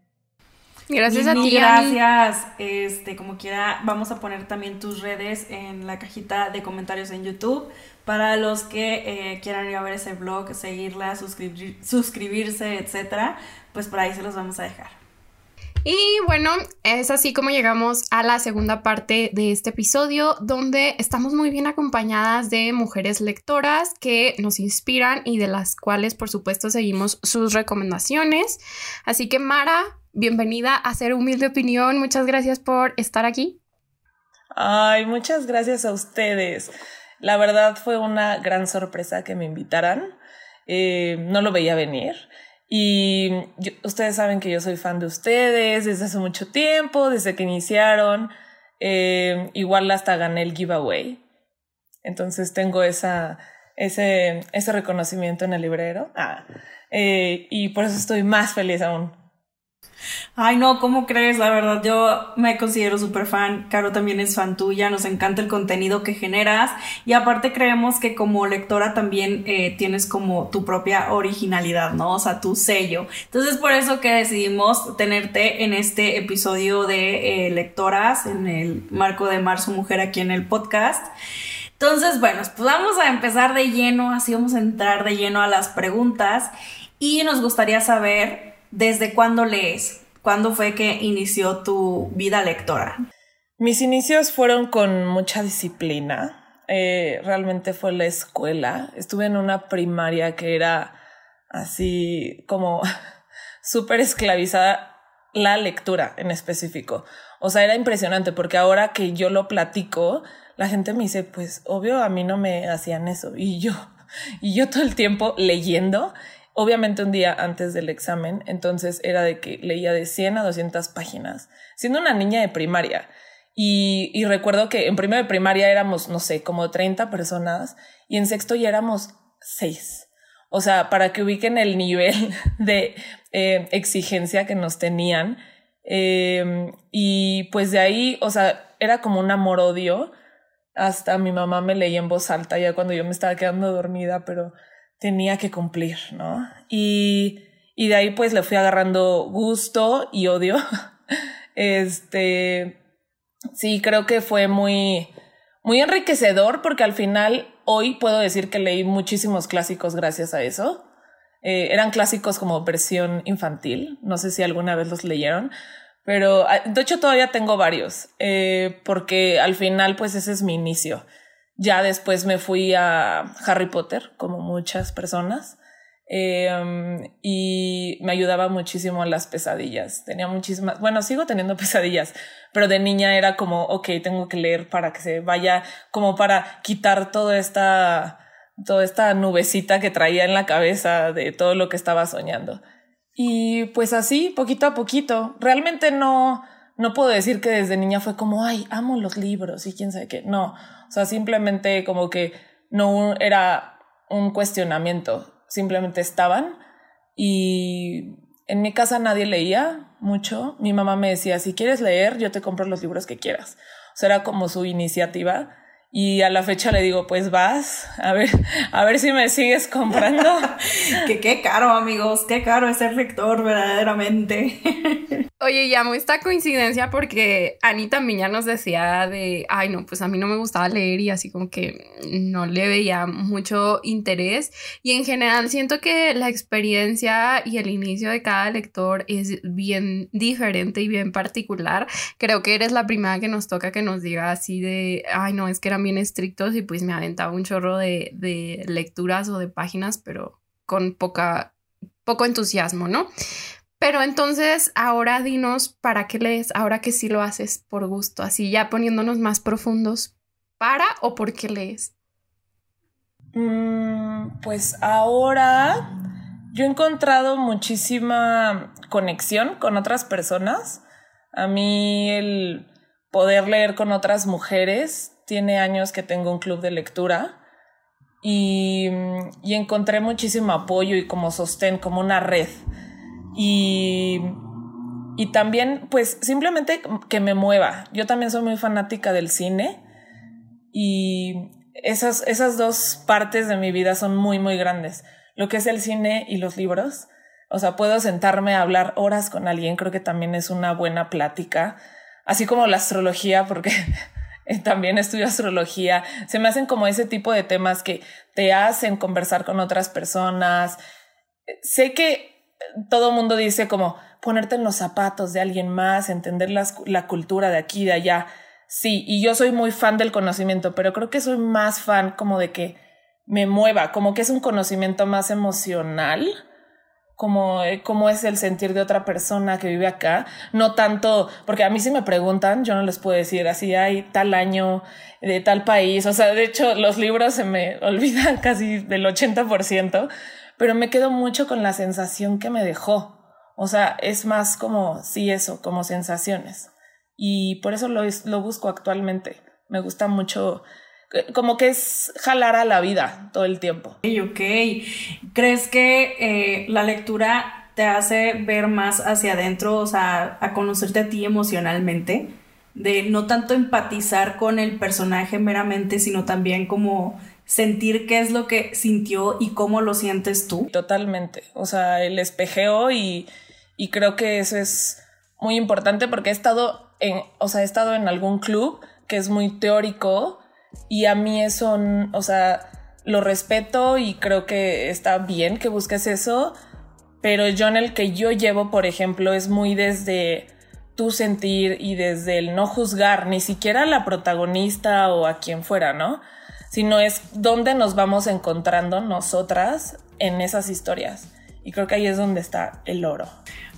Gracias a ti. Gracias. Este, como quiera, vamos a poner también tus redes en la cajita de comentarios en YouTube. Para los que eh, quieran ir a ver ese blog, seguirla, suscribir, suscribirse, etcétera, pues por ahí se los vamos a dejar. Y bueno, es así como llegamos a la segunda parte de este episodio, donde estamos muy bien acompañadas de mujeres lectoras que nos inspiran y de las cuales, por supuesto, seguimos sus recomendaciones. Así que, Mara, bienvenida a Ser Humilde Opinión. Muchas gracias por estar aquí. Ay, muchas gracias a ustedes. La verdad fue una gran sorpresa que me invitaran. Eh, no lo veía venir. Y ustedes saben que yo soy fan de ustedes desde hace mucho tiempo, desde que iniciaron. Eh, igual hasta gané el giveaway. Entonces tengo esa, ese, ese reconocimiento en el librero. Ah, eh, y por eso estoy más feliz aún. Ay, no, ¿cómo crees? La verdad, yo me considero súper fan. Caro también es fan tuya, nos encanta el contenido que generas y aparte creemos que como lectora también eh, tienes como tu propia originalidad, ¿no? O sea, tu sello. Entonces, por eso que decidimos tenerte en este episodio de eh, lectoras, en el marco de Marzo Mujer aquí en el podcast. Entonces, bueno, pues vamos a empezar de lleno, así vamos a entrar de lleno a las preguntas y nos gustaría saber ¿Desde cuándo lees? ¿Cuándo fue que inició tu vida lectora? Mis inicios fueron con mucha disciplina. Eh, realmente fue la escuela. Estuve en una primaria que era así como súper esclavizada la lectura en específico. O sea, era impresionante porque ahora que yo lo platico, la gente me dice, pues obvio a mí no me hacían eso. Y yo, y yo todo el tiempo leyendo obviamente un día antes del examen, entonces era de que leía de 100 a 200 páginas, siendo una niña de primaria. Y, recuerdo que en primero de primaria éramos, no sé, como 30 personas y en sexto ya éramos 6. O sea, para que ubiquen el nivel de eh, exigencia que nos tenían. Eh, y pues de ahí, o sea, era como un amor-odio. Hasta mi mamá me leía en voz alta ya cuando yo me estaba quedando dormida, pero tenía que cumplir, ¿no? Y, y de ahí pues le fui agarrando gusto y odio. este, sí, creo que fue muy, muy enriquecedor porque al final hoy puedo decir que leí muchísimos clásicos gracias a eso. Eh, eran clásicos como versión infantil. No sé si alguna vez los leyeron, pero ah, de hecho todavía tengo varios, eh, porque al final pues ese es mi inicio. Ya después me fui a Harry Potter, como muchas personas. Em, y me ayudaba muchísimo en las pesadillas. Tenía muchísimas, bueno, sigo teniendo pesadillas, pero de niña era como, ok, tengo que leer para que se vaya, como para quitar toda esta, toda esta nubecita que traía en la cabeza de todo lo que estaba soñando. Y pues así, poquito a poquito, realmente no, no puedo decir que desde niña fue como, ay, amo los libros y quién sabe qué. No, o sea, simplemente como que no era un cuestionamiento simplemente estaban y en mi casa nadie leía mucho. Mi mamá me decía, si quieres leer, yo te compro los libros que quieras. O sea, era como su iniciativa y a la fecha le digo, pues vas, a ver, a ver si me sigues comprando. que qué caro, amigos, qué caro es ser lector, verdaderamente. Oye, llamo esta coincidencia porque Anita también ya nos decía de, ay, no, pues a mí no me gustaba leer y así como que no le veía mucho interés. Y en general siento que la experiencia y el inicio de cada lector es bien diferente y bien particular. Creo que eres la primera que nos toca que nos diga así de, ay, no, es que era bien estrictos y pues me aventaba un chorro de, de lecturas o de páginas, pero con poca, poco entusiasmo, ¿no? Pero entonces, ahora dinos para qué lees, ahora que sí lo haces por gusto, así ya poniéndonos más profundos, ¿para o por qué lees? Mm, pues ahora yo he encontrado muchísima conexión con otras personas. A mí el poder leer con otras mujeres tiene años que tengo un club de lectura y, encontré muchísimo apoyo y como sostén, como una red. Y, y también, pues simplemente que me mueva. Yo también soy muy fanática del cine y esas, esas dos partes de mi vida son muy, muy grandes. Lo que es el cine y los libros. O sea, puedo sentarme a hablar horas con alguien, creo que también es una buena plática, así como la astrología, porque también estudio astrología, se me hacen como ese tipo de temas que te hacen conversar con otras personas. Sé que todo mundo dice como ponerte en los zapatos de alguien más, entender la cultura de aquí y de allá. Sí, y yo soy muy fan del conocimiento, pero creo que soy más fan como de que me mueva, como que es un conocimiento más emocional como eh, cómo es el sentir de otra persona que vive acá, no tanto, porque a mí si me preguntan, yo no les puedo decir así, hay tal año de tal país, o sea, de hecho los libros se me olvidan casi del 80%, pero me quedo mucho con la sensación que me dejó, o sea, es más como, sí, eso, como sensaciones, y por eso lo, lo busco actualmente, me gusta mucho como que es jalar a la vida todo el tiempo. Ok, ok. ¿Crees que eh, la lectura te hace ver más hacia adentro, o sea, a conocerte a ti emocionalmente? De no tanto empatizar con el personaje meramente, sino también como sentir qué es lo que sintió y cómo lo sientes tú. Totalmente. O sea, el espejeo y, y creo que eso es muy importante porque he estado en, o sea, he estado en algún club que es muy teórico y a mí eso, o sea, lo respeto y creo que está bien que busques eso, pero yo en el que yo llevo, por ejemplo, es muy desde tu sentir y desde el no juzgar ni siquiera a la protagonista o a quien fuera, ¿no? Sino es dónde nos vamos encontrando nosotras en esas historias. Y creo que ahí es donde está el oro.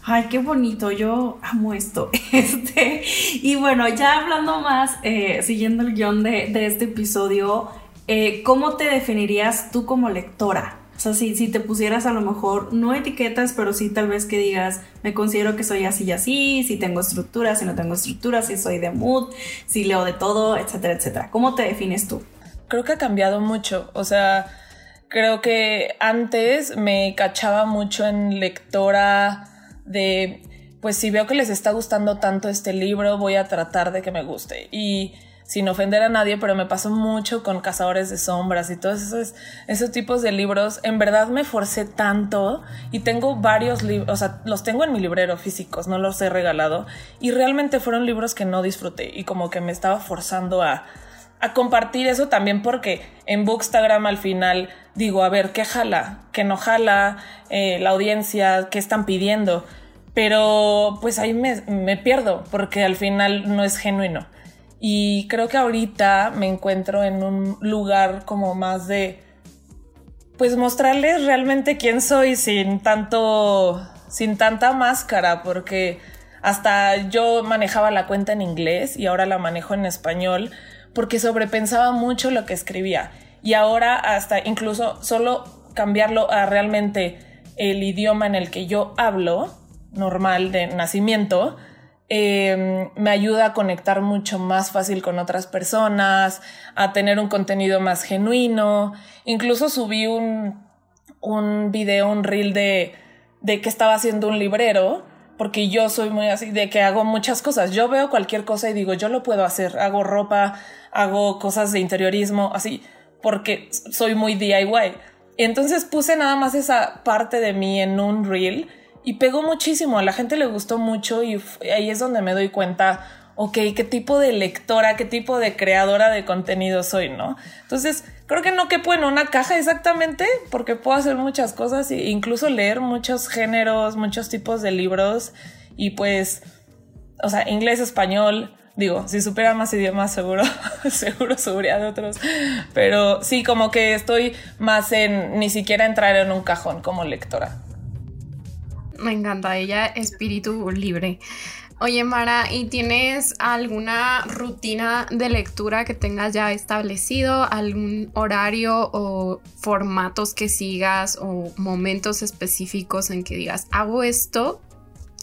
Ay, qué bonito, yo amo esto. Este, y bueno, ya hablando más, eh, siguiendo el guion de, este episodio, eh, ¿cómo te definirías tú como lectora? O sea, si, si te pusieras a lo mejor, no etiquetas, pero sí tal vez que digas, me considero que soy así y así, si tengo estructura, si no tengo estructura, si soy de mood, si leo de todo, etcétera, etcétera. ¿Cómo te defines tú? Creo que ha cambiado mucho. O sea, creo que antes me cachaba mucho en lectora de, pues si veo que les está gustando tanto este libro, voy a tratar de que me guste. Y sin ofender a nadie, pero me pasó mucho con Cazadores de Sombras y todos esos, esos tipos de libros. En verdad me forcé tanto y tengo varios libros, o sea, los tengo en mi librero físicos, no los he regalado. Y realmente fueron libros que no disfruté y como que me estaba forzando a, a compartir eso también porque en Bookstagram al final digo, a ver, ¿qué jala? ¿Qué no jala? Eh, la audiencia, ¿qué están pidiendo? Pero pues ahí me, me pierdo porque al final no es genuino. Y creo que ahorita me encuentro en un lugar como más de, pues mostrarles realmente quién soy sin tanto, sin tanta máscara, porque hasta yo manejaba la cuenta en inglés y ahora la manejo en español porque sobrepensaba mucho lo que escribía. Y ahora hasta incluso solo cambiarlo a realmente el idioma en el que yo hablo, normal de nacimiento, em, me ayuda a conectar mucho más fácil con otras personas, a tener un contenido más genuino. Incluso subí un, un video, un reel de, de que estaba haciendo un librero porque yo soy muy así de que hago muchas cosas. Yo veo cualquier cosa y digo, yo lo puedo hacer. Hago ropa, hago cosas de interiorismo, así, porque soy muy DIY. Entonces puse nada más esa parte de mí en un reel y pegó muchísimo. A la gente le gustó mucho y ahí es donde me doy cuenta, ok, qué tipo de lectora, qué tipo de creadora de contenido soy, ¿no? Entonces, creo que no quepo en una caja exactamente, porque puedo hacer muchas cosas e incluso leer muchos géneros, muchos tipos de libros y pues, o sea, inglés, español. Digo, si supiera más idiomas, seguro, seguro subiría de otros. Pero sí, como que estoy más en ni siquiera entrar en un cajón como lectora. Me encanta ella, espíritu libre. Oye, Mara, ¿y tienes alguna rutina de lectura que tengas ya establecido? ¿Algún horario o formatos que sigas o momentos específicos en que digas, hago esto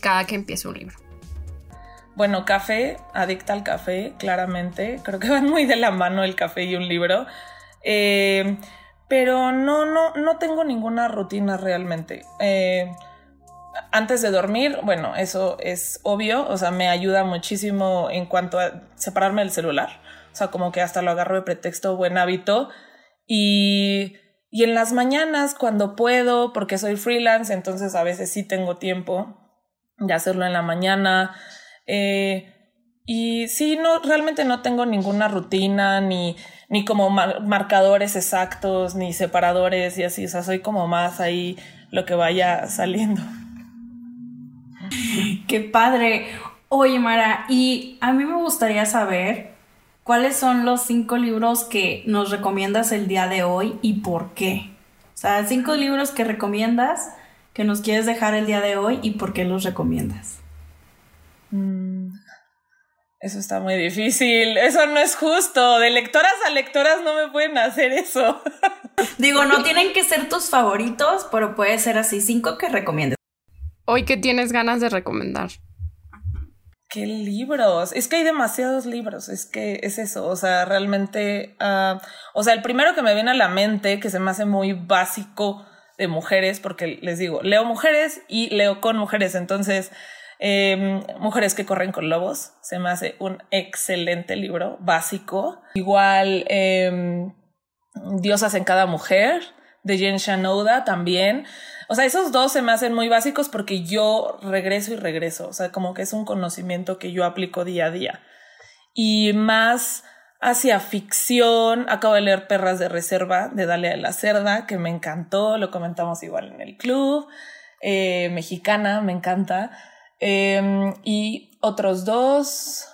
cada que empiezo un libro? Bueno, café, adicta al café, claramente. Creo que van muy de la mano el café y un libro. Eh, pero no, no, no tengo ninguna rutina realmente. Eh, antes de dormir, bueno, eso es obvio, o sea, me ayuda muchísimo en cuanto a separarme del celular, o sea, como que hasta lo agarro de pretexto, buen hábito. Y, y en las mañanas, cuando puedo, porque soy freelance, entonces a veces sí tengo tiempo de hacerlo en la mañana. Eh, y sí, no, realmente no tengo ninguna rutina, ni, ni como marcadores exactos, ni separadores y así, o sea, soy como más ahí lo que vaya saliendo. Qué padre. Oye, Mara, y a mí me gustaría saber cuáles son los cinco libros que nos recomiendas el día de hoy y por qué. O sea, cinco libros que recomiendas, que nos quieres dejar el día de hoy y por qué los recomiendas. Mm, eso está muy difícil. Eso no es justo. De lectoras a lectoras no me pueden hacer eso. Digo, no tienen que ser tus favoritos, pero puede ser así cinco que recomiendes hoy que tienes ganas de recomendar? ¿Qué libros? Es que hay demasiados libros, es que es eso, o sea, realmente, uh, o sea, el primero que me viene a la mente, que se me hace muy básico de mujeres, porque les digo, leo mujeres y leo con mujeres, entonces, eh, Mujeres que corren con lobos, se me hace un excelente libro, básico. Igual, eh, Diosas en cada mujer, de Jen Shanoda también. O sea, esos dos se me hacen muy básicos porque yo regreso y regreso. O sea, como que es un conocimiento que yo aplico día a día. Y más hacia ficción, acabo de leer Perras de Reserva de Dalia de la Cerda, que me encantó, lo comentamos igual en el club. Eh, mexicana, me encanta. Em, y otros dos.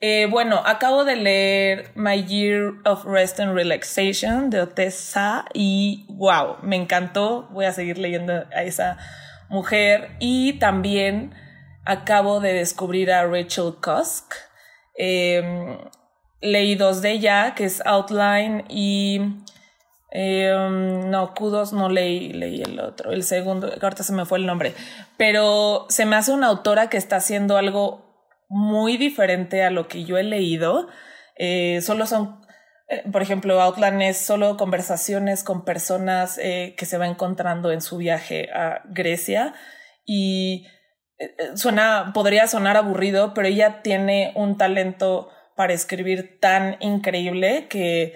Eh, bueno, acabo de leer My Year of Rest and Relaxation de Otessa y wow, me encantó. Voy a seguir leyendo a esa mujer y también acabo de descubrir a Rachel Cusk. Em, leí dos de ella, que es Outline y em, no, Kudos no leí, leí el otro, el segundo, ahorita se me fue el nombre, pero se me hace una autora que está haciendo algo muy diferente a lo que yo he leído. Eh, solo son, eh, por ejemplo, Outland es solo conversaciones con personas eh, que se va encontrando en su viaje a Grecia y suena, podría sonar aburrido, pero ella tiene un talento para escribir tan increíble que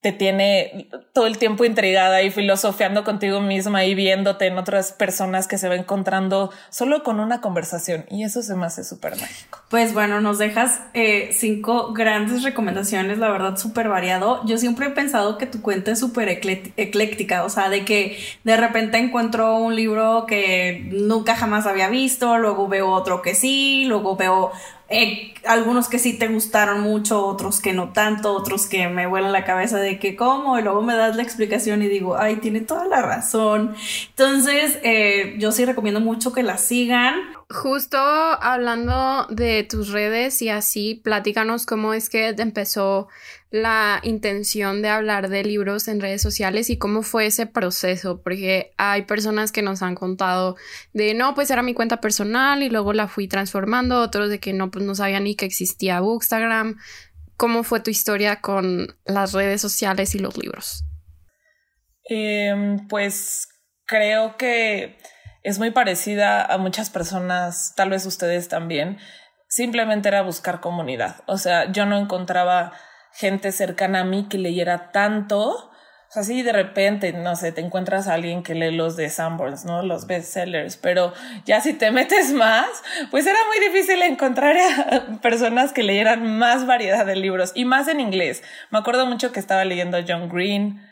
te tiene todo el tiempo intrigada y filosofeando contigo misma y viéndote en otras personas que se va encontrando solo con una conversación. Y eso se me hace súper mágico. Pues bueno, nos dejas eh, cinco grandes recomendaciones, la verdad, súper variado. Yo siempre he pensado que tu cuenta es súper ecléctica, o sea, de que de repente encuentro un libro que nunca jamás había visto, luego veo otro que sí, luego veo eh, algunos que sí te gustaron mucho, otros que no tanto, otros que me vuelan la cabeza de que cómo, y luego me das la explicación y digo, ay, tiene toda la razón. Entonces, eh, yo sí recomiendo mucho que la sigan. Justo hablando de tus redes y así, platícanos cómo es que empezó la intención de hablar de libros en redes sociales y cómo fue ese proceso, porque hay personas que nos han contado de no, pues era mi cuenta personal y luego la fui transformando, otros de que no, pues no sabía ni que existía Bookstagram. ¿Cómo fue tu historia con las redes sociales y los libros? Em, pues creo que es muy parecida a muchas personas, tal vez ustedes también. Simplemente era buscar comunidad. O sea, yo no encontraba gente cercana a mí que leyera tanto. O sea, sí, de repente, no sé, te encuentras a alguien que lee los de Sanborns, ¿no? Los bestsellers, pero ya si te metes más, pues era muy difícil encontrar a personas que leyeran más variedad de libros y más en inglés. Me acuerdo mucho que estaba leyendo John Green.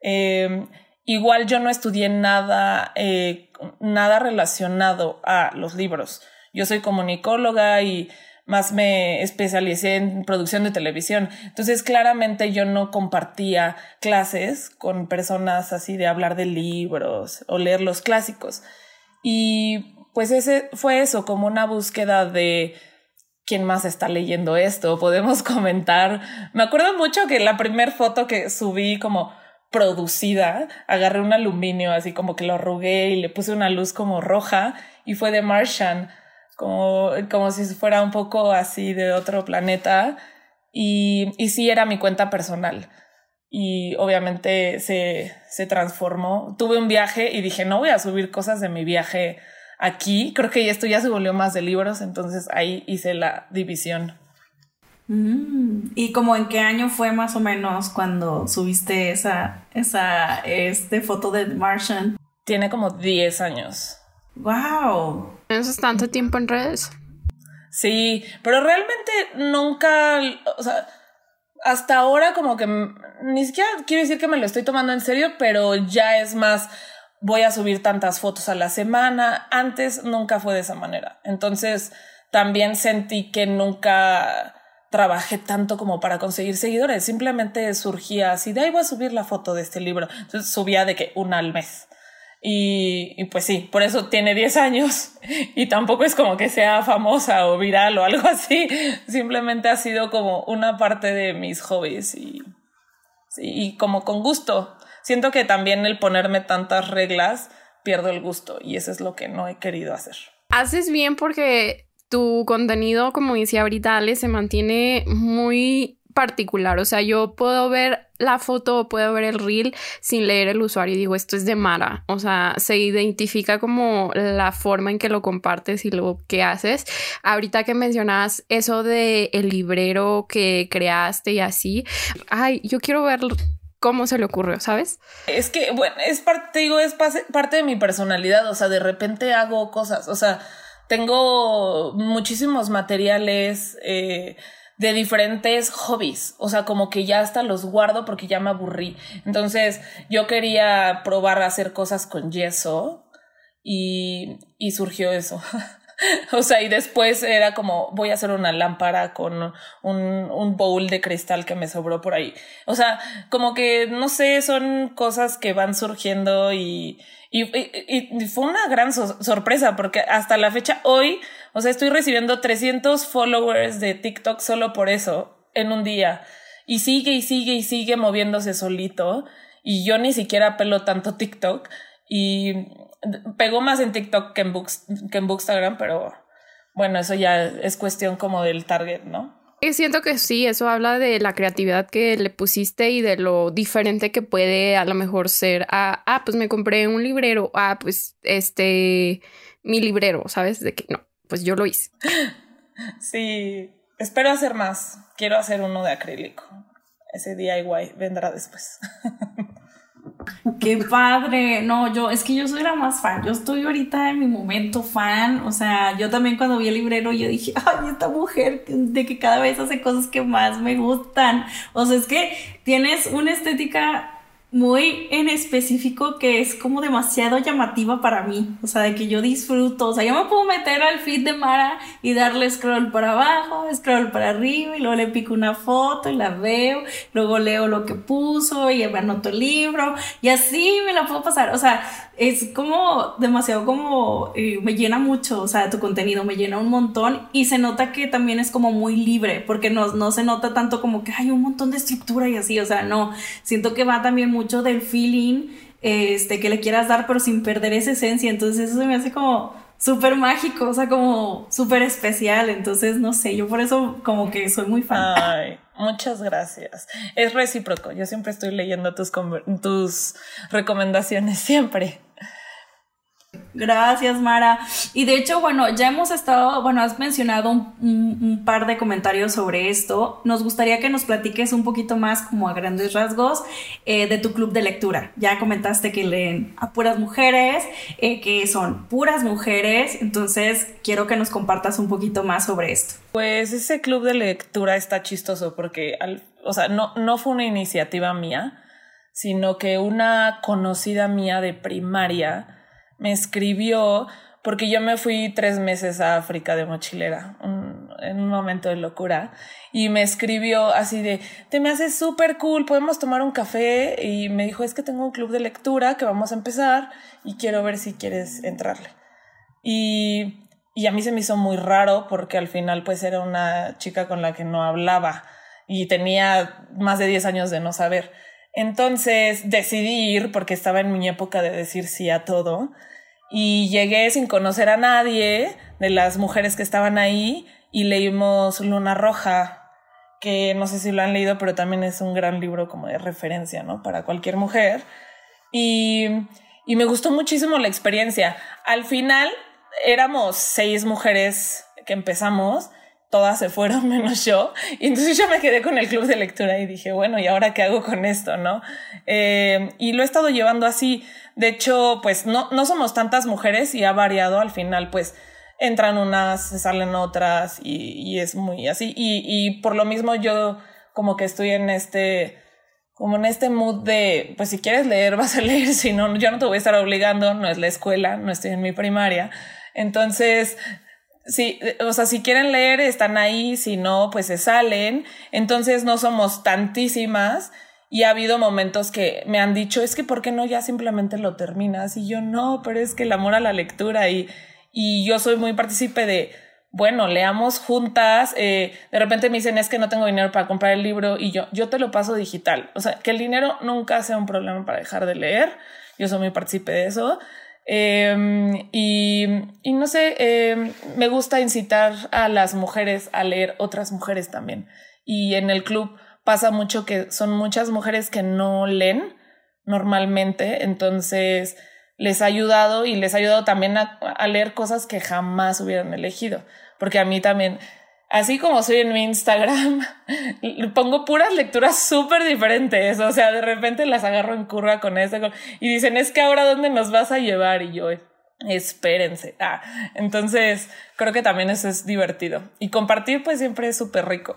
Em, igual yo no estudié nada, eh, nada relacionado a los libros. Yo soy comunicóloga y más me especialicé en producción de televisión. Entonces, claramente yo no compartía clases con personas así de hablar de libros o leer los clásicos. Y pues ese fue eso, como una búsqueda de quién más está leyendo esto, podemos comentar. Me acuerdo mucho que la primera foto que subí como producida, agarré un aluminio así como que lo arrugué y le puse una luz como roja y fue de Martian como, como si fuera un poco así de otro planeta. Y, y sí era mi cuenta personal. Y obviamente se, se transformó. Tuve un viaje y dije, no voy a subir cosas de mi viaje aquí. Creo que esto ya se volvió más de libros, entonces ahí hice la división. Mm, ¿Y como en qué año fue más o menos cuando subiste esa, esa este, foto de Martian? Tiene como 10 años. ¡Wow! ¿Eso es tanto tiempo en redes? Sí, pero realmente nunca, o sea, hasta ahora como que ni siquiera quiero decir que me lo estoy tomando en serio, pero ya es más, voy a subir tantas fotos a la semana. Antes nunca fue de esa manera. Entonces también sentí que nunca trabajé tanto como para conseguir seguidores. Simplemente surgía así de ahí voy a subir la foto de este libro. Entonces subía de que una al mes. Y, pues sí, por eso tiene 10 años y tampoco es como que sea famosa o viral o algo así, simplemente ha sido como una parte de mis hobbies y, y como con gusto. Siento que también el ponerme tantas reglas pierdo el gusto y eso es lo que no he querido hacer. Haces bien porque tu contenido, como decía ahorita Ale, se mantiene muy particular. O sea, yo puedo ver la foto, puedo ver el reel sin leer el usuario y digo, esto es de Mara. O sea, se identifica como la forma en que lo compartes y lo que haces. Ahorita que mencionas eso de el librero que creaste y así, ay, yo quiero ver cómo se le ocurrió, ¿sabes? Es que, bueno, es parte, digo, es parte de mi personalidad. O sea, de repente hago cosas. O sea, tengo muchísimos materiales. Eh, de diferentes hobbies, o sea, como que ya hasta los guardo porque ya me aburrí. Entonces, yo quería probar a hacer cosas con yeso y, y surgió eso. o sea, y después era como, voy a hacer una lámpara con un, un bowl de cristal que me sobró por ahí. O sea, como que, no sé, son cosas que van surgiendo y, y, y, fue una gran sorpresa porque hasta la fecha hoy, o sea, estoy recibiendo 300 followers de TikTok solo por eso en un día. Y sigue y sigue y sigue moviéndose solito. Y yo ni siquiera pelo tanto TikTok. Y pegó más en TikTok que en, que en Bookstagram, pero bueno, eso ya es cuestión como del target, ¿no? Siento que sí, eso habla de la creatividad que le pusiste y de lo diferente que puede a lo mejor ser. Ah, ah, pues me compré un librero. Ah, pues este, mi librero, ¿sabes? De que no, pues yo lo hice. Sí, espero hacer más. Quiero hacer uno de acrílico. ese DIY vendrá después. Qué padre. No, yo, es que yo soy la más fan. Yo estoy ahorita en mi momento fan. O sea, yo también cuando vi el librero, yo dije, ay, esta mujer de que cada vez hace cosas que más me gustan. O sea, es que tienes una estética muy en específico que es como demasiado llamativa para mí, o sea, de que yo disfruto, o sea, yo me puedo meter al feed de Mara y darle scroll para abajo, scroll para arriba y luego le pico una foto y la veo, luego leo lo que puso y me anoto el libro y así me la puedo pasar, o sea, es como demasiado como eh, me llena mucho, o sea, tu contenido me llena un montón y se nota que también es como muy libre, porque no, no se nota tanto como que hay un montón de estructura y así, o sea, no, siento que va también mucho del feeling este, que le quieras dar, pero sin perder esa esencia, entonces eso se me hace como súper mágico, o sea, como súper especial, entonces no sé, yo por eso como que soy muy fan. Ay. Muchas gracias. Es recíproco. Yo siempre estoy leyendo tus, tus recomendaciones, siempre. Gracias, Mara. Y de hecho, bueno, ya hemos estado, bueno, has mencionado un, par de comentarios sobre esto. Nos gustaría que nos platiques un poquito más, como a grandes rasgos, eh, de tu club de lectura. Ya comentaste que leen a puras mujeres, eh, que son puras mujeres. Entonces, quiero que nos compartas un poquito más sobre esto. Pues ese club de lectura está chistoso porque, o sea, no, no fue una iniciativa mía, sino que una conocida mía de primaria me escribió porque yo me fui tres meses a África de mochilera en un momento de locura y me escribió así de, te me haces súper cool, podemos tomar un café y me dijo, es que tengo un club de lectura que vamos a empezar y quiero ver si quieres entrarle. Y, y a mí se me hizo muy raro porque al final pues era una chica con la que no hablaba y tenía más de 10 años de no saber. Entonces decidí ir porque estaba en mi época de decir sí a todo y llegué sin conocer a nadie de las mujeres que estaban ahí y leímos Luna Roja, que no sé si lo han leído, pero también es un gran libro como de referencia, ¿no? Para cualquier mujer. Y, y me gustó muchísimo la experiencia. Al final éramos seis mujeres que empezamos todas se fueron menos yo. Y entonces yo me quedé con el club de lectura y dije, bueno, ¿y ahora qué hago con esto? ¿No? Eh, y lo he estado llevando así. De hecho, pues no, no somos tantas mujeres y ha variado al final, pues entran unas, se salen otras y, y es muy así. Y, y por lo mismo yo como que estoy en este como en este mood de, pues si quieres leer, vas a leer, si no, yo no te voy a estar obligando, no es la escuela, no estoy en mi primaria. Entonces, Sí, o sea, si quieren leer, están ahí, si no, pues se salen. Entonces no somos tantísimas y ha habido momentos que me han dicho, es que ¿por qué no ya simplemente lo terminas? Y yo no, pero es que el amor a la lectura y, y yo soy muy partícipe de, bueno, leamos juntas, eh, de repente me dicen, es que no tengo dinero para comprar el libro y yo, yo te lo paso digital. O sea, que el dinero nunca sea un problema para dejar de leer. Yo soy muy partícipe de eso. Em, y, no sé, em, me gusta incitar a las mujeres a leer otras mujeres también. Y en el club pasa mucho que son muchas mujeres que no leen normalmente, entonces les ha ayudado y les ha ayudado también a, a leer cosas que jamás hubieran elegido, porque a mí también así como soy en mi Instagram, pongo puras lecturas súper diferentes. O sea, de repente las agarro en curva con eso y dicen, es que ahora dónde nos vas a llevar? Y yo, espérense. Ah, entonces creo que también eso es divertido. Y compartir, pues siempre es súper rico.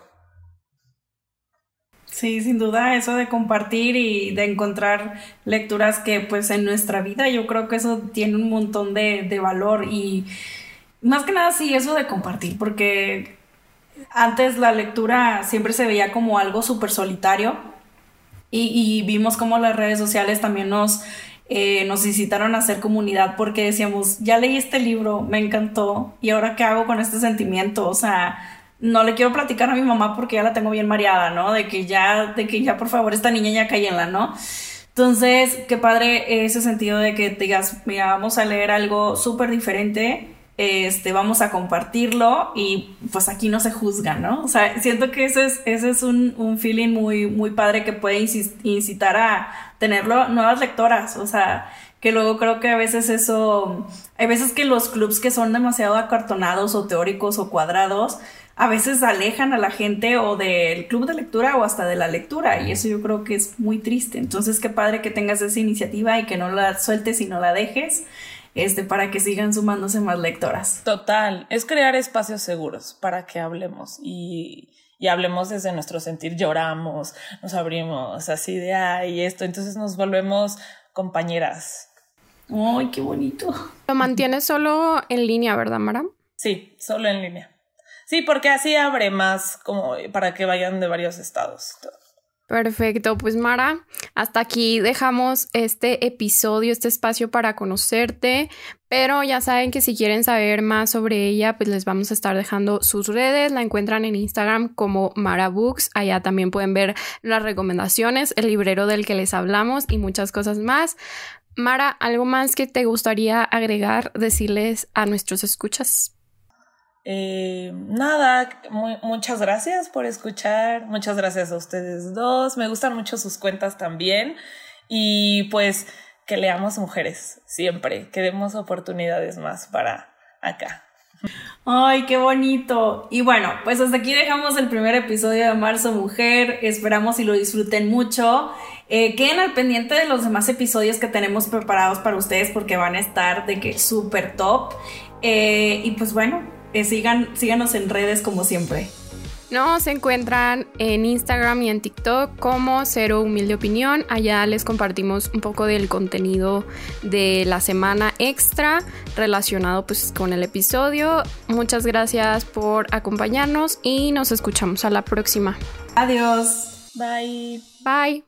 Sí, sin duda, eso de compartir y de encontrar lecturas que pues en nuestra vida yo creo que eso tiene un montón de, de valor y más que nada sí, eso de compartir, porque antes la lectura siempre se veía como algo súper solitario y, vimos como las redes sociales también nos, eh, nos incitaron a hacer comunidad porque decíamos, ya leí este libro, me encantó y ahora qué hago con este sentimiento, o sea, no le quiero platicar a mi mamá porque ya la tengo bien mareada, ¿no? De que ya, de que ya por favor esta niña ya la ¿no? Entonces, qué padre ese sentido de que digas, mira, vamos a leer algo súper diferente este, vamos a compartirlo y pues aquí no se juzga, ¿no? O sea, siento que ese es, ese es un, un feeling muy, muy padre que puede incitar a tenerlo nuevas lectoras, o sea, que luego creo que a veces eso, hay veces que los clubs que son demasiado acartonados o teóricos o cuadrados, a veces alejan a la gente o del club de lectura o hasta de la lectura y eso yo creo que es muy triste. Entonces qué padre que tengas esa iniciativa y que no la sueltes y no la dejes. Este, para que sigan sumándose más lectoras. Total, es crear espacios seguros para que hablemos y, y hablemos desde nuestro sentir, lloramos, nos abrimos así de ay, esto, entonces nos volvemos compañeras. Ay, qué bonito. Lo mantienes solo en línea, ¿verdad, Mara? Sí, solo en línea. Sí, porque así abre más como para que vayan de varios estados. Perfecto, pues Mara, hasta aquí dejamos este episodio, este espacio para conocerte, pero ya saben que si quieren saber más sobre ella, pues les vamos a estar dejando sus redes, la encuentran en Instagram como Mara Books, allá también pueden ver las recomendaciones, el librero del que les hablamos y muchas cosas más. Mara, ¿algo más que te gustaría agregar, decirles a nuestros escuchas? Eh, nada, muchas gracias por escuchar, muchas gracias a ustedes dos, me gustan mucho sus cuentas también y pues que leamos mujeres siempre, que demos oportunidades más para acá. Ay, qué bonito. Y bueno, pues hasta aquí dejamos el primer episodio de Marzo Mujer. Esperamos y lo disfruten mucho. Eh, queden al pendiente de los demás episodios que tenemos preparados para ustedes porque van a estar de que súper top. Eh, y pues bueno, sigan, síganos en redes como siempre. Nos encuentran en Instagram y en TikTok como Cero Humilde Opinión. Allá les compartimos un poco del contenido de la semana extra relacionado pues con el episodio. Muchas gracias por acompañarnos y nos escuchamos a la próxima. Adiós. Bye. Bye.